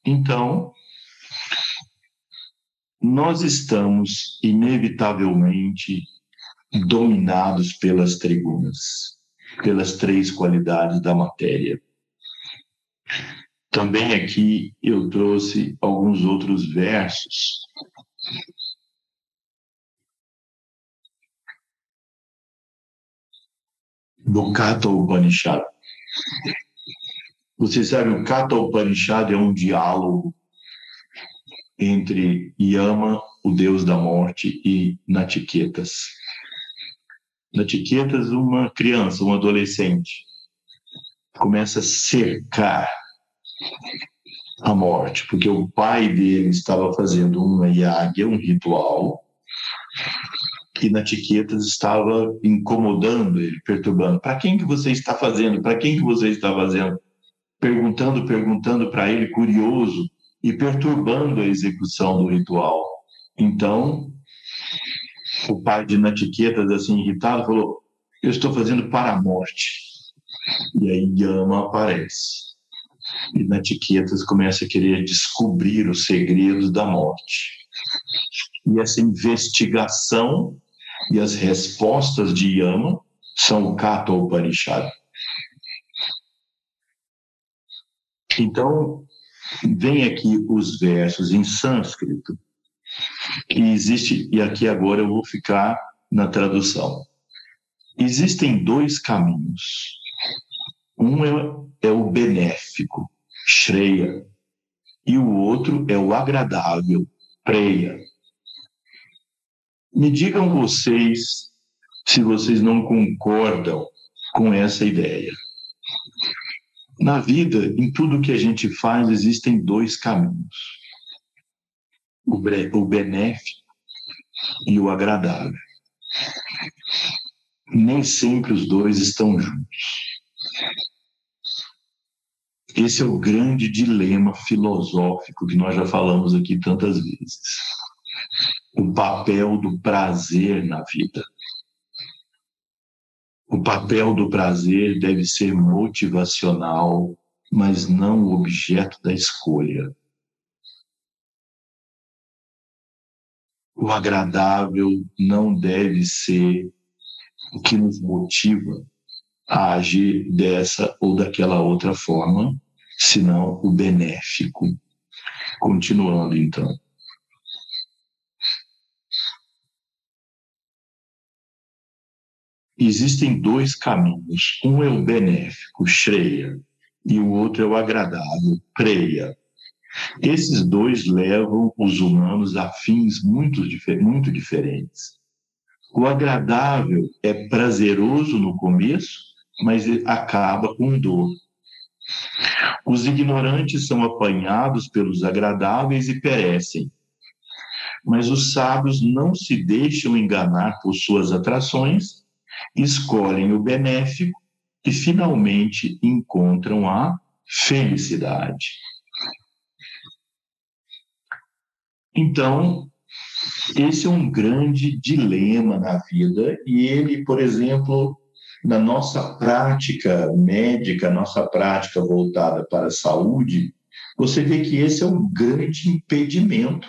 então, nós estamos inevitavelmente dominados pelas trigunas, pelas três qualidades da matéria. Também aqui eu trouxe alguns outros versos. Do Kata Upanishad. Você sabe, o Kata Upanishad é um diálogo entre Yama, o deus da morte, e Natiketas. Natiketas, uma criança, um adolescente, começa a cercar a morte, porque o pai dele estava fazendo uma yagya, um ritual, e Natiketas estava incomodando ele, perturbando. Para quem que você está fazendo? Para quem que você está fazendo? perguntando, perguntando para ele, curioso, e perturbando a execução do ritual. Então, o pai de Natiquetas, assim, irritado, falou: Eu estou fazendo para a morte. E aí Yama aparece. E Natiquetas começa a querer descobrir os segredos da morte. E essa investigação e as respostas de Yama são o Kata Upanishad. Então, vem aqui os versos em sânscrito, que existe, e aqui agora eu vou ficar na tradução. Existem dois caminhos. Um é, é o benéfico, Shreya, e o outro é o agradável, Preya. Me digam vocês se vocês não concordam com essa ideia. Na vida, em tudo que a gente faz, existem dois caminhos: o benéfico e o agradável. Nem sempre os dois estão juntos. Esse é o grande dilema filosófico que nós já falamos aqui tantas vezes. O papel do prazer na vida. O papel do prazer deve ser motivacional, mas não o objeto da escolha. O agradável não deve ser o que nos motiva a agir dessa ou daquela outra forma, senão o benéfico. Continuando, então. existem dois caminhos. Um é o benéfico, Shreya, e o outro é o agradável, Preya. Esses dois levam os humanos a fins muito, muito diferentes. O agradável é prazeroso no começo, mas acaba com dor. Os ignorantes são apanhados pelos agradáveis e perecem. Mas os sábios não se deixam enganar por suas atrações escolhem o benéfico e finalmente encontram a felicidade. Então, esse é um grande dilema na vida e ele, por exemplo, na nossa prática médica, nossa prática voltada para a saúde, você vê que esse é um grande impedimento.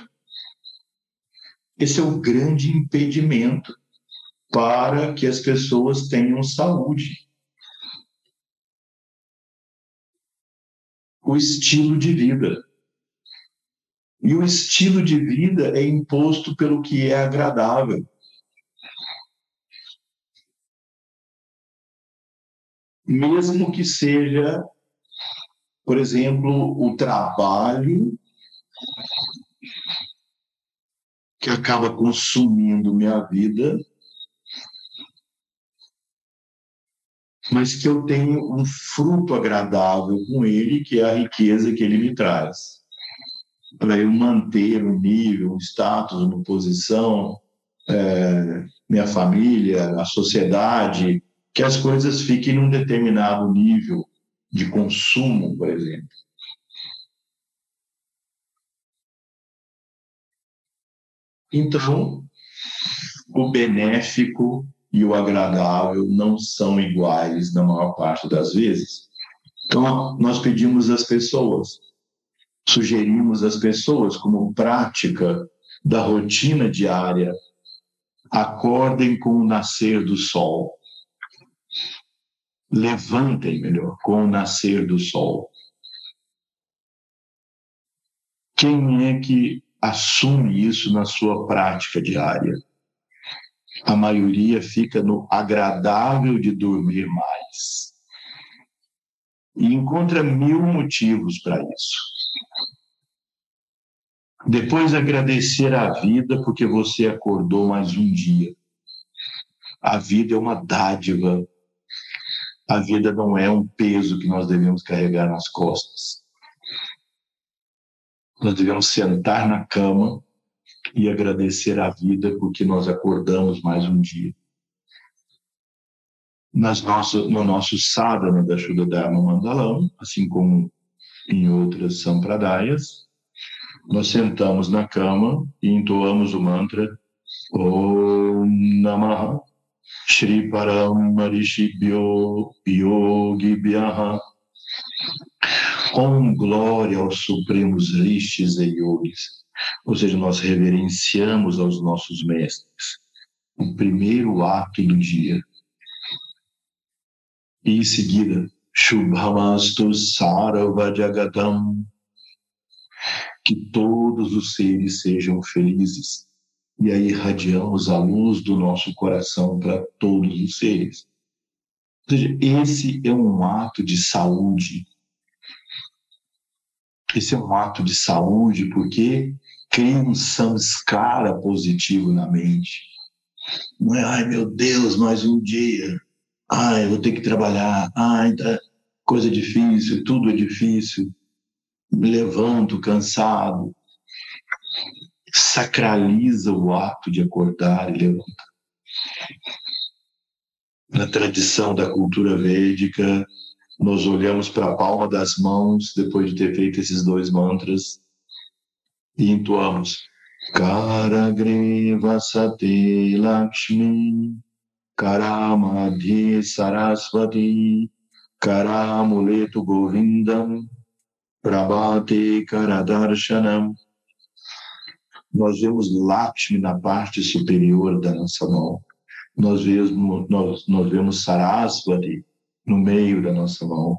Esse é o um grande impedimento para que as pessoas tenham saúde. O estilo de vida. E o estilo de vida é imposto pelo que é agradável. Mesmo que seja, por exemplo, o trabalho que acaba consumindo minha vida mas que eu tenho um fruto agradável com ele, que é a riqueza que ele me traz. Para eu manter um nível, um status, uma posição, é, minha família, a sociedade, que as coisas fiquem num determinado nível de consumo, por exemplo. Então, o benéfico e o agradável não são iguais na maior parte das vezes. Então, nós pedimos às pessoas, sugerimos às pessoas, como prática da rotina diária, acordem com o nascer do sol. Levantem, melhor, com o nascer do sol. Quem é que assume isso na sua prática diária? a maioria fica no agradável de dormir mais. E encontra mil motivos para isso. Depois agradecer a vida porque você acordou mais um dia. A vida é uma dádiva. A vida não é um peso que nós devemos carregar nas costas. Nós devemos sentar na cama e agradecer a vida porque nós acordamos mais um dia. Nas nosso, no nosso sadhana da Shuddha Dharma Mandalam, assim como em outras sampradayas, nós sentamos na cama e entoamos o mantra Om Namaha Shri Param Marishibhyo Yogi Bhyaha Om glória aos supremos rishis e yogis ou seja, nós reverenciamos aos nossos mestres. O primeiro ato do dia. E em seguida, Shubhamastu Sarva Jagatam, que todos os seres sejam felizes. E aí irradiamos a luz do nosso coração para todos os seres. Ou seja, esse é um ato de saúde. Esse é um ato de saúde porque cria um samskara positivo na mente. Não é, ai meu Deus, mais um dia. Ai, vou ter que trabalhar. Ai, tá coisa difícil, tudo é difícil. Me levanto cansado. Sacraliza o ato de acordar e levantar. Na tradição da cultura védica, nós olhamos para a palma das mãos depois de ter feito esses dois mantras e entoamos Karagreva Sate Lakshmi Karamadhi Saraswati Karamuletu Govindam Prabhate Karadarshanam Nós vemos Lakshmi na parte superior da nossa mão. Nós vemos, nós, nós vemos Saraswati no meio da nossa mão.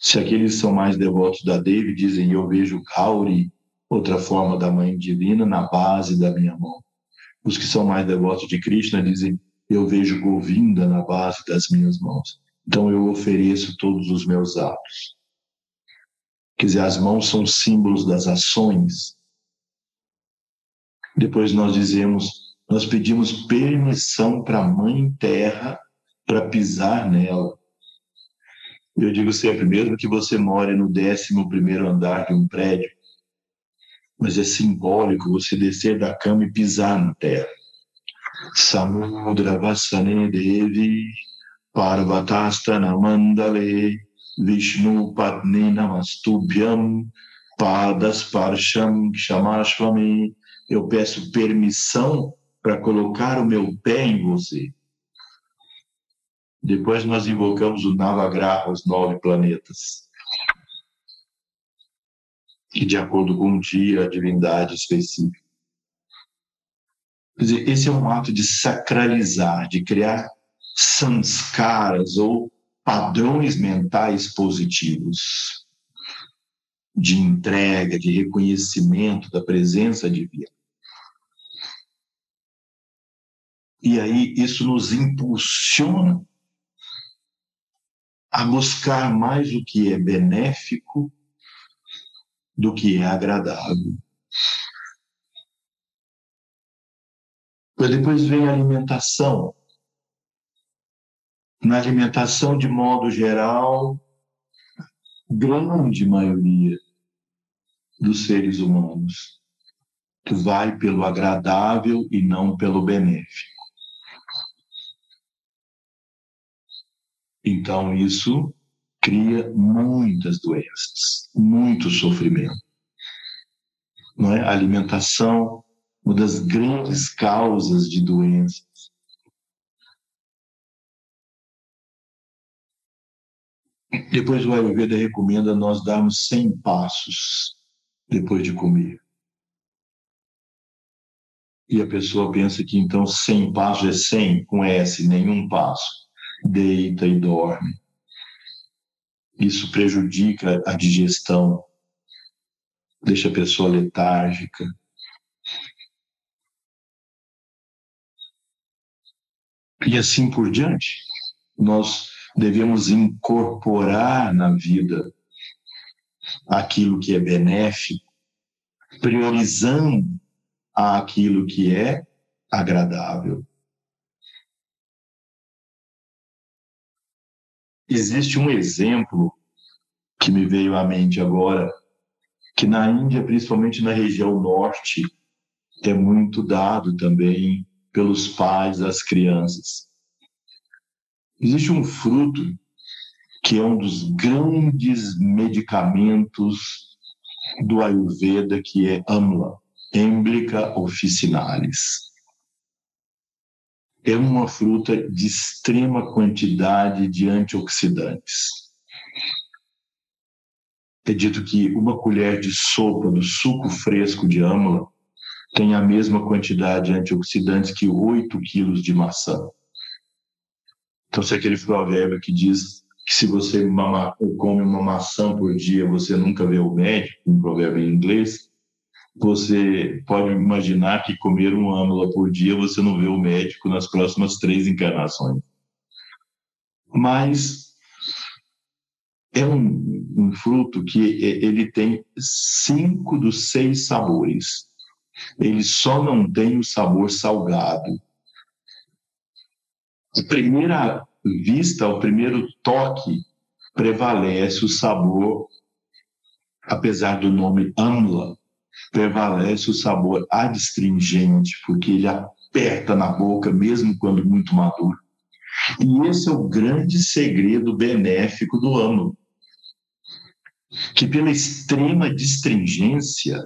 Se aqueles são mais devotos da Devi dizem eu vejo Gauri outra forma da Mãe Divina na base da minha mão. Os que são mais devotos de Krishna dizem: Eu vejo Govinda na base das minhas mãos. Então eu ofereço todos os meus atos. Quer dizer, as mãos são símbolos das ações. Depois nós dizemos, nós pedimos permissão para a Mãe Terra para pisar nela. Eu digo sempre, mesmo que você more no décimo primeiro andar de um prédio, mas é simbólico você descer da cama e pisar na terra. Samudra Vasane Devi Parvatastana Mandale Vishnu Padni Namastubhyam Padasparsham Kshamashvami Eu peço permissão para colocar o meu pé em você. Depois nós invocamos o Navagraha, os nove planetas e de acordo com o dia, a divindade específica. Quer dizer, esse é um ato de sacralizar, de criar sanskaras ou padrões mentais positivos de entrega, de reconhecimento da presença divina. E aí isso nos impulsiona a buscar mais o que é benéfico do que é agradável. Mas depois vem a alimentação. Na alimentação, de modo geral, grande maioria dos seres humanos vai pelo agradável e não pelo benéfico. Então, isso cria muitas doenças, muito sofrimento. Não é? A alimentação, uma das grandes causas de doenças. Depois o Ayurveda recomenda nós darmos 100 passos depois de comer. E a pessoa pensa que então 100 passos é 100 com S, nenhum passo. Deita e dorme. Isso prejudica a digestão, deixa a pessoa letárgica. E assim por diante. Nós devemos incorporar na vida aquilo que é benéfico, priorizando aquilo que é agradável. Existe um exemplo que me veio à mente agora, que na Índia, principalmente na região norte, é muito dado também pelos pais às crianças. Existe um fruto que é um dos grandes medicamentos do Ayurveda, que é Amla, Emblica officinalis é uma fruta de extrema quantidade de antioxidantes. É dito que uma colher de sopa do suco fresco de âmala tem a mesma quantidade de antioxidantes que 8 quilos de maçã. Então, se aquele provérbio que diz que se você come uma maçã por dia, você nunca vê o médico, um provérbio em inglês, você pode imaginar que comer uma âmula por dia você não vê o médico nas próximas três encarnações. Mas é um, um fruto que ele tem cinco dos seis sabores. Ele só não tem o sabor salgado. A primeira vista, o primeiro toque, prevalece o sabor, apesar do nome amla, prevalece o sabor adstringente, porque ele aperta na boca, mesmo quando muito maduro. E esse é o grande segredo benéfico do âmago, que pela extrema distringência,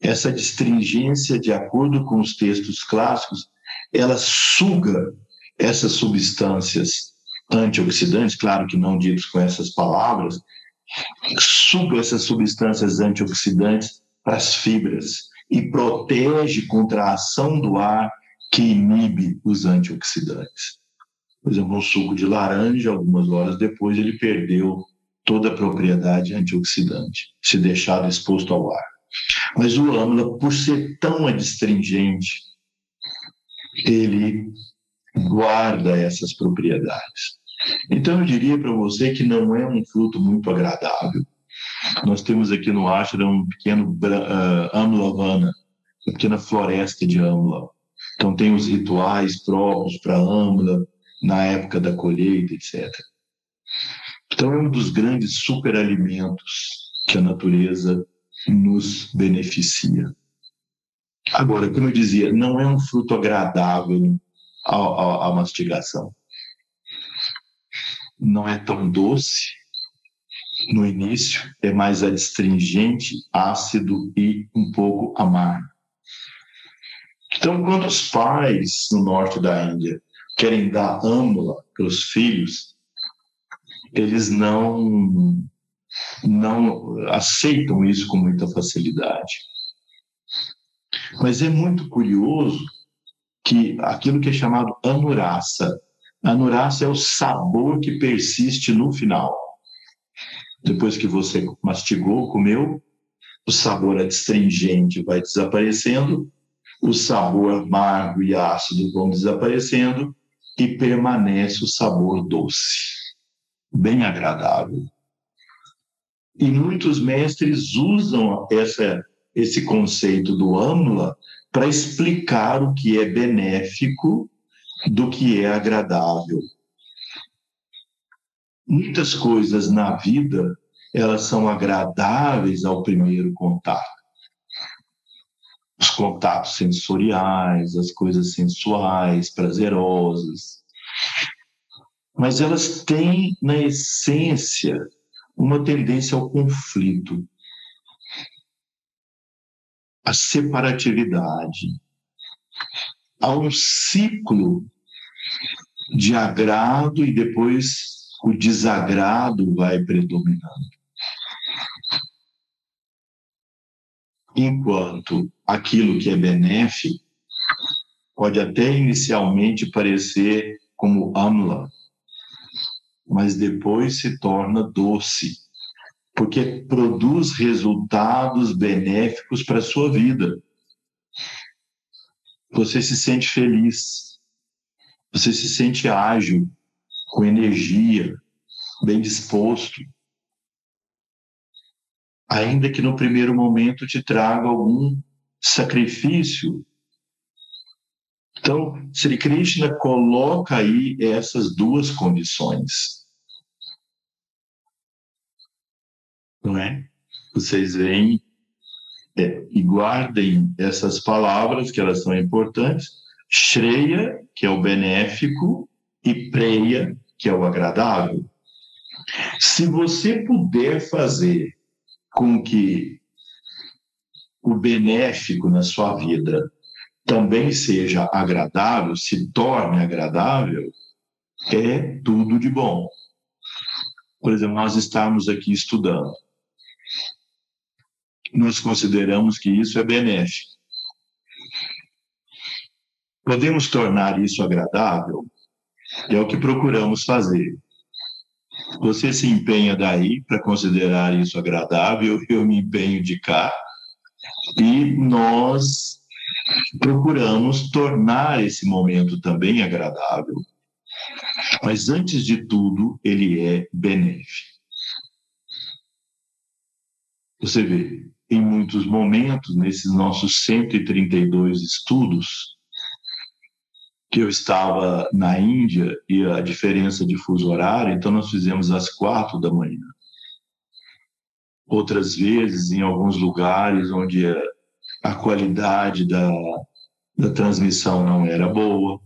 essa distringência, de acordo com os textos clássicos, ela suga essas substâncias antioxidantes, claro que não ditos com essas palavras, suga essas substâncias antioxidantes para as fibras e protege contra a ação do ar que inibe os antioxidantes. Por exemplo, um suco de laranja, algumas horas depois, ele perdeu toda a propriedade antioxidante, se deixado exposto ao ar. Mas o âmula, por ser tão adstringente, ele guarda essas propriedades. Então, eu diria para você que não é um fruto muito agradável. Nós temos aqui no Ashram um pequeno uh, Amlavana, uma pequena floresta de Amla. Então, tem os rituais próprios para Amla, na época da colheita, etc. Então, é um dos grandes superalimentos que a natureza nos beneficia. Agora, como eu dizia, não é um fruto agradável à mastigação. Não é tão doce no início, é mais astringente, ácido e um pouco amargo. Então, quando os pais no norte da Índia querem dar âmula para os filhos, eles não não aceitam isso com muita facilidade. Mas é muito curioso que aquilo que é chamado anurasa, anurasa é o sabor que persiste no final. Depois que você mastigou, comeu, o sabor adstringente vai desaparecendo, o sabor amargo e ácido vão desaparecendo e permanece o sabor doce, bem agradável. E muitos mestres usam essa, esse conceito do amla para explicar o que é benéfico do que é agradável. Muitas coisas na vida, elas são agradáveis ao primeiro contato. Os contatos sensoriais, as coisas sensuais, prazerosas. Mas elas têm, na essência, uma tendência ao conflito, à separatividade, a um ciclo de agrado e depois o desagrado vai predominando. Enquanto aquilo que é benéfico pode até inicialmente parecer como amla, mas depois se torna doce, porque produz resultados benéficos para a sua vida. Você se sente feliz, você se sente ágil, com energia, bem disposto. Ainda que no primeiro momento te traga algum sacrifício, então, Sri Krishna coloca aí essas duas condições. não é? Vocês veem é, e guardem essas palavras, que elas são importantes. Shreya, que é o benéfico, e Preya, que é o agradável. Se você puder fazer com que o benéfico na sua vida também seja agradável, se torne agradável, é tudo de bom. Por exemplo, nós estamos aqui estudando nós consideramos que isso é benéfico. Podemos tornar isso agradável? É o que procuramos fazer. Você se empenha daí para considerar isso agradável, eu me empenho de cá, e nós procuramos tornar esse momento também agradável. Mas antes de tudo, ele é benéfico. Você vê, em muitos momentos, nesses nossos 132 estudos, que eu estava na Índia e a diferença de fuso horário, então nós fizemos às quatro da manhã. Outras vezes, em alguns lugares onde a qualidade da, da transmissão não era boa.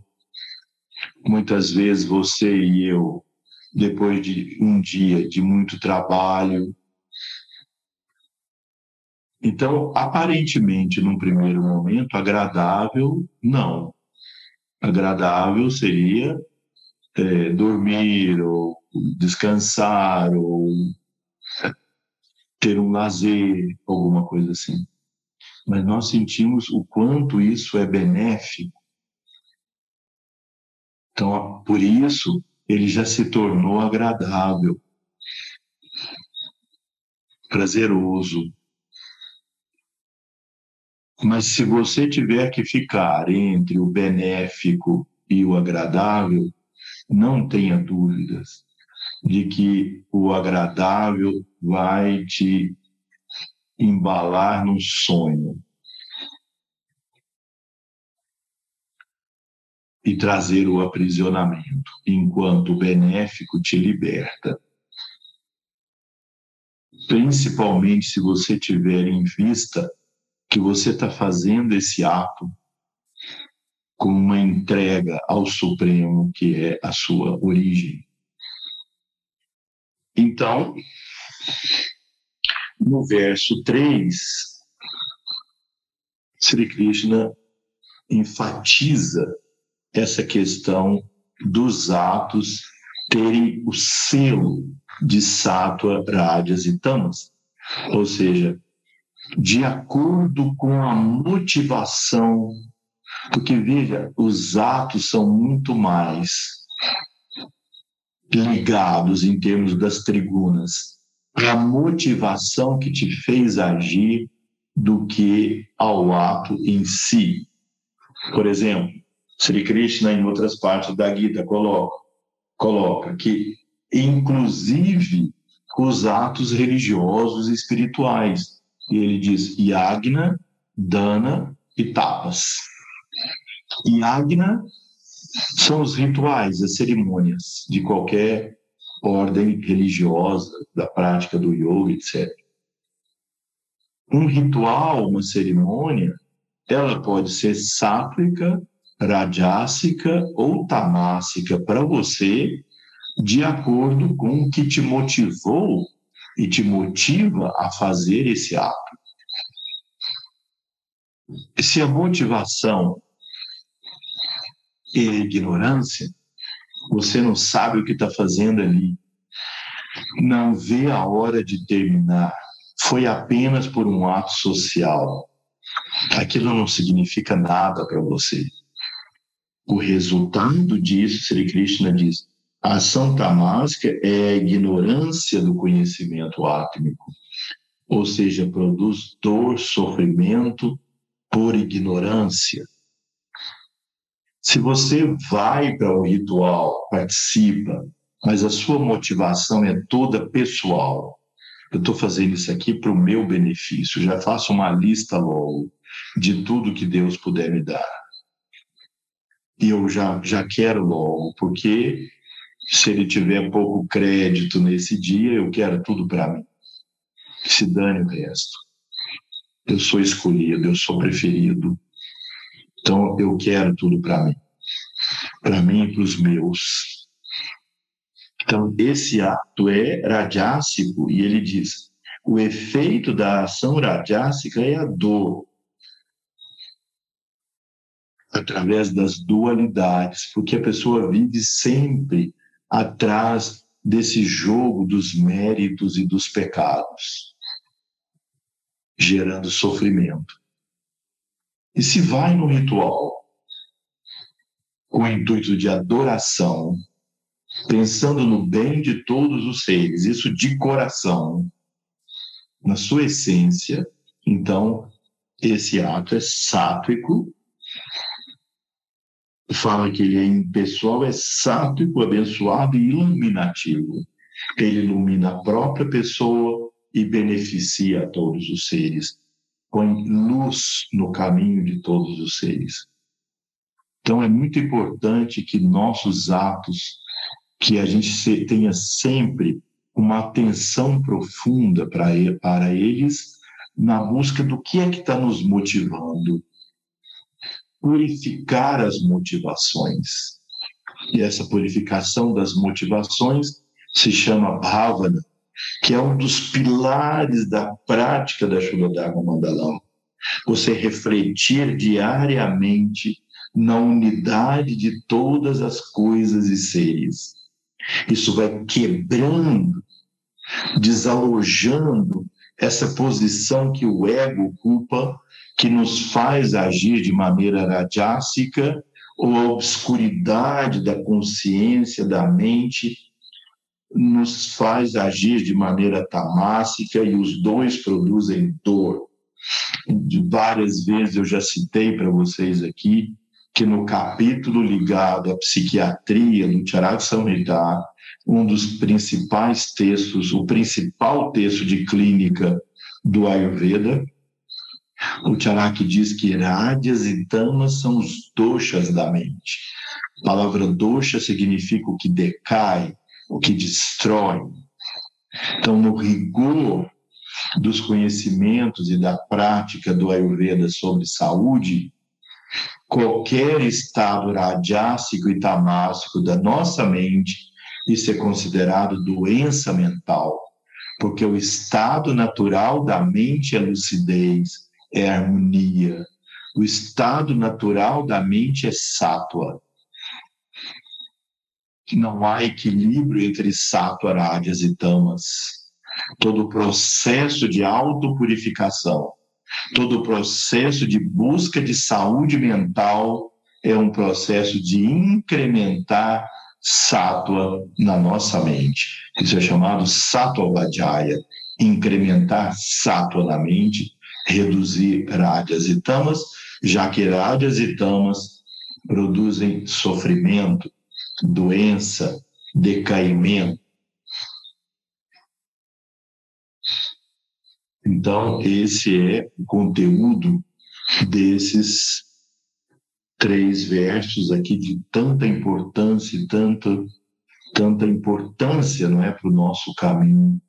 Muitas vezes você e eu, depois de um dia de muito trabalho, então, aparentemente, num primeiro momento, agradável, não. Agradável seria é, dormir, ou descansar, ou ter um lazer, alguma coisa assim mas nós sentimos o quanto isso é benéfico. Então, por isso, ele já se tornou agradável, prazeroso. Mas se você tiver que ficar entre o benéfico e o agradável, não tenha dúvidas de que o agradável vai te embalar num sonho e trazer o aprisionamento, enquanto o benéfico te liberta. Principalmente se você tiver em vista que você está fazendo esse ato com uma entrega ao Supremo, que é a sua origem. Então, no verso 3, Sri Krishna enfatiza essa questão dos atos terem o selo de Sattva, Rajas e Tamas. Ou seja, de acordo com a motivação, porque veja, os atos são muito mais ligados em termos das trigunas a motivação que te fez agir do que ao ato em si. Por exemplo, Sri Krishna, em outras partes da Gita, coloca, coloca que, inclusive, os atos religiosos e espirituais. E ele diz yagna, dana e tapas. Yagna são os rituais, as cerimônias de qualquer ordem religiosa, da prática do yoga, etc. Um ritual, uma cerimônia, ela pode ser sátrica, rajásica ou tamásica para você, de acordo com o que te motivou e te motiva a fazer esse ato. Se a motivação é ignorância, você não sabe o que está fazendo ali, não vê a hora de terminar, foi apenas por um ato social. Aquilo não significa nada para você. O resultado disso, Sri Krishna diz, a ação tamásica é a ignorância do conhecimento átmico, ou seja, produz dor, sofrimento por ignorância. Se você vai para o ritual, participa, mas a sua motivação é toda pessoal. Eu estou fazendo isso aqui para o meu benefício. Já faço uma lista logo de tudo que Deus puder me dar. E eu já, já quero logo, porque se ele tiver pouco crédito nesse dia, eu quero tudo para mim. Se dane o resto. Eu sou escolhido, eu sou preferido, então, eu quero tudo para mim, para mim e para os meus. Então, esse ato é radiásico, e ele diz: o efeito da ação radiásica é a dor, através das dualidades, porque a pessoa vive sempre atrás desse jogo dos méritos e dos pecados, gerando sofrimento. E se vai no ritual com o intuito de adoração, pensando no bem de todos os seres, isso de coração, na sua essência, então esse ato é sátrico. Fala que ele é impessoal, é sátrico, abençoado e iluminativo. Ele ilumina a própria pessoa e beneficia a todos os seres. Põe luz no caminho de todos os seres. Então é muito importante que nossos atos, que a gente tenha sempre uma atenção profunda para eles, na busca do que é que está nos motivando. Purificar as motivações. E essa purificação das motivações se chama Bhavana, que é um dos pilares da prática da Shuddhadharma Mandalam. Você refletir diariamente na unidade de todas as coisas e seres. Isso vai quebrando, desalojando essa posição que o ego ocupa, que nos faz agir de maneira rajásica, ou a obscuridade da consciência, da mente, nos faz agir de maneira tamássica e os dois produzem dor. Várias vezes eu já citei para vocês aqui que no capítulo ligado à psiquiatria do Charak Samhita, um dos principais textos, o principal texto de clínica do Ayurveda, o Charak diz que rádias e tamas são os doshas da mente. A palavra dosha significa o que decai, o que destrói. Então, no rigor dos conhecimentos e da prática do Ayurveda sobre saúde, qualquer estado radiásico e tamásico da nossa mente, isso é considerado doença mental, porque o estado natural da mente é lucidez, é harmonia. O estado natural da mente é sátua. Não há equilíbrio entre sátua, rádias e tamas. Todo o processo de autopurificação Todo o processo de busca de saúde mental é um processo de incrementar sátua na nossa mente. Isso é chamado sattva-vajaya, incrementar sátua na mente, reduzir rádias e tamas, já que rádias e tamas produzem sofrimento, doença, decaimento. Então, esse é o conteúdo desses três versos aqui de tanta importância e tanta, tanta importância, não é, para o nosso caminho,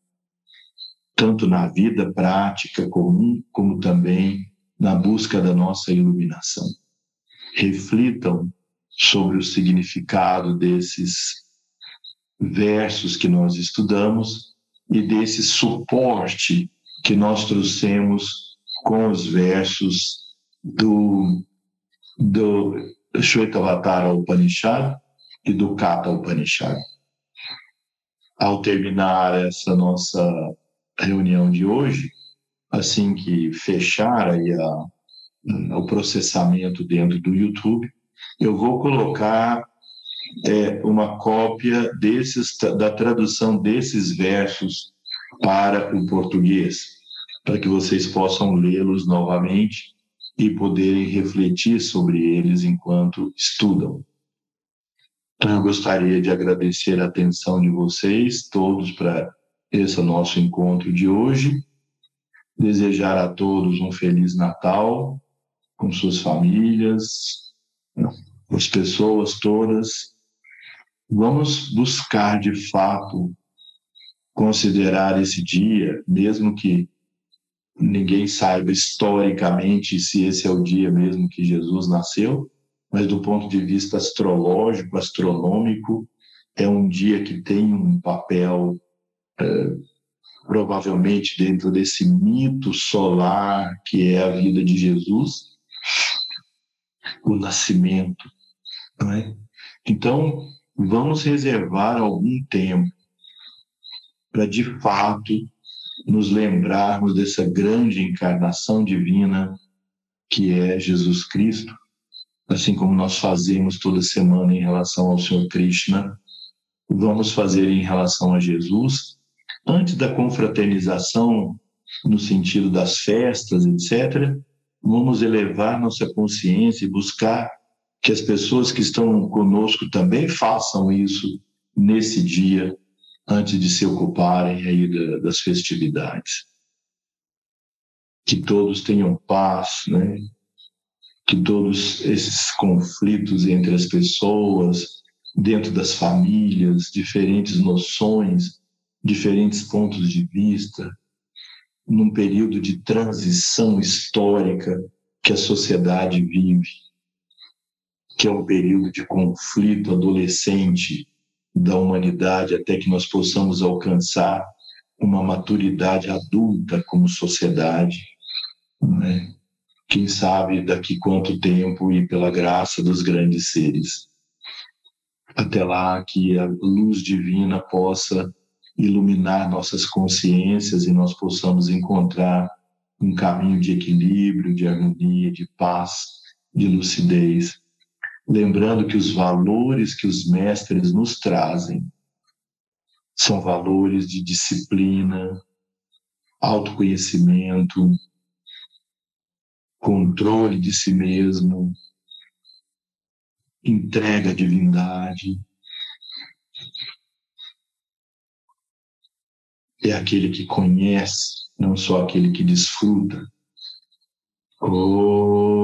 tanto na vida prática comum, como também na busca da nossa iluminação. Reflitam sobre o significado desses versos que nós estudamos e desse suporte que nós trouxemos com os versos do, do Shvetavatara Upanishad e do Kata Upanishad. Ao terminar essa nossa reunião de hoje, assim que fechar aí a, o processamento dentro do YouTube, eu vou colocar é, uma cópia desses, da tradução desses versos para o português para que vocês possam lê-los novamente e poderem refletir sobre eles enquanto estudam. Então, eu gostaria de agradecer a atenção de vocês todos para esse nosso encontro de hoje. Desejar a todos um feliz Natal com suas famílias, as pessoas todas. Vamos buscar de fato considerar esse dia, mesmo que ninguém saiba historicamente se esse é o dia mesmo que Jesus nasceu, mas do ponto de vista astrológico, astronômico, é um dia que tem um papel é, provavelmente dentro desse mito solar que é a vida de Jesus, o nascimento. Não é? Então, vamos reservar algum tempo para de fato nos lembrarmos dessa grande encarnação divina que é Jesus Cristo, assim como nós fazemos toda semana em relação ao Senhor Krishna, vamos fazer em relação a Jesus, antes da confraternização, no sentido das festas, etc., vamos elevar nossa consciência e buscar que as pessoas que estão conosco também façam isso nesse dia, antes de se ocuparem aí das festividades. Que todos tenham paz, né? Que todos esses conflitos entre as pessoas, dentro das famílias, diferentes noções, diferentes pontos de vista, num período de transição histórica que a sociedade vive, que é um período de conflito adolescente da humanidade até que nós possamos alcançar uma maturidade adulta como sociedade, né? Quem sabe daqui quanto tempo e pela graça dos grandes seres. Até lá que a luz divina possa iluminar nossas consciências e nós possamos encontrar um caminho de equilíbrio, de harmonia, de paz, de lucidez. Lembrando que os valores que os mestres nos trazem são valores de disciplina, autoconhecimento, controle de si mesmo, entrega à divindade, é aquele que conhece, não só aquele que desfruta. Om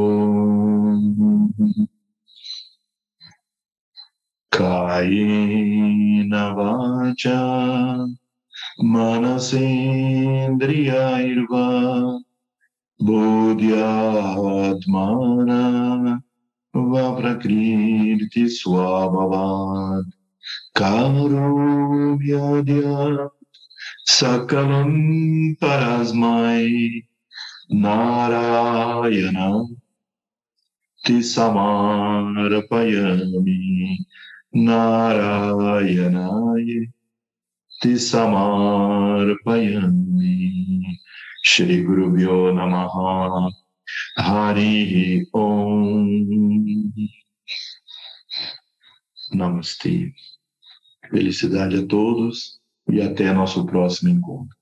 Kaina Vacha Manasendriyairva Bodhyatmana Vaprakriti Swabhavad Karomyadya Sakalam Parasmai Narayana Tisamarapayami Narayanaya Tisamarapayami Shri Guru Bhyo Namaha Hari Om Namastê. Felicidade a todos e até nosso próximo encontro.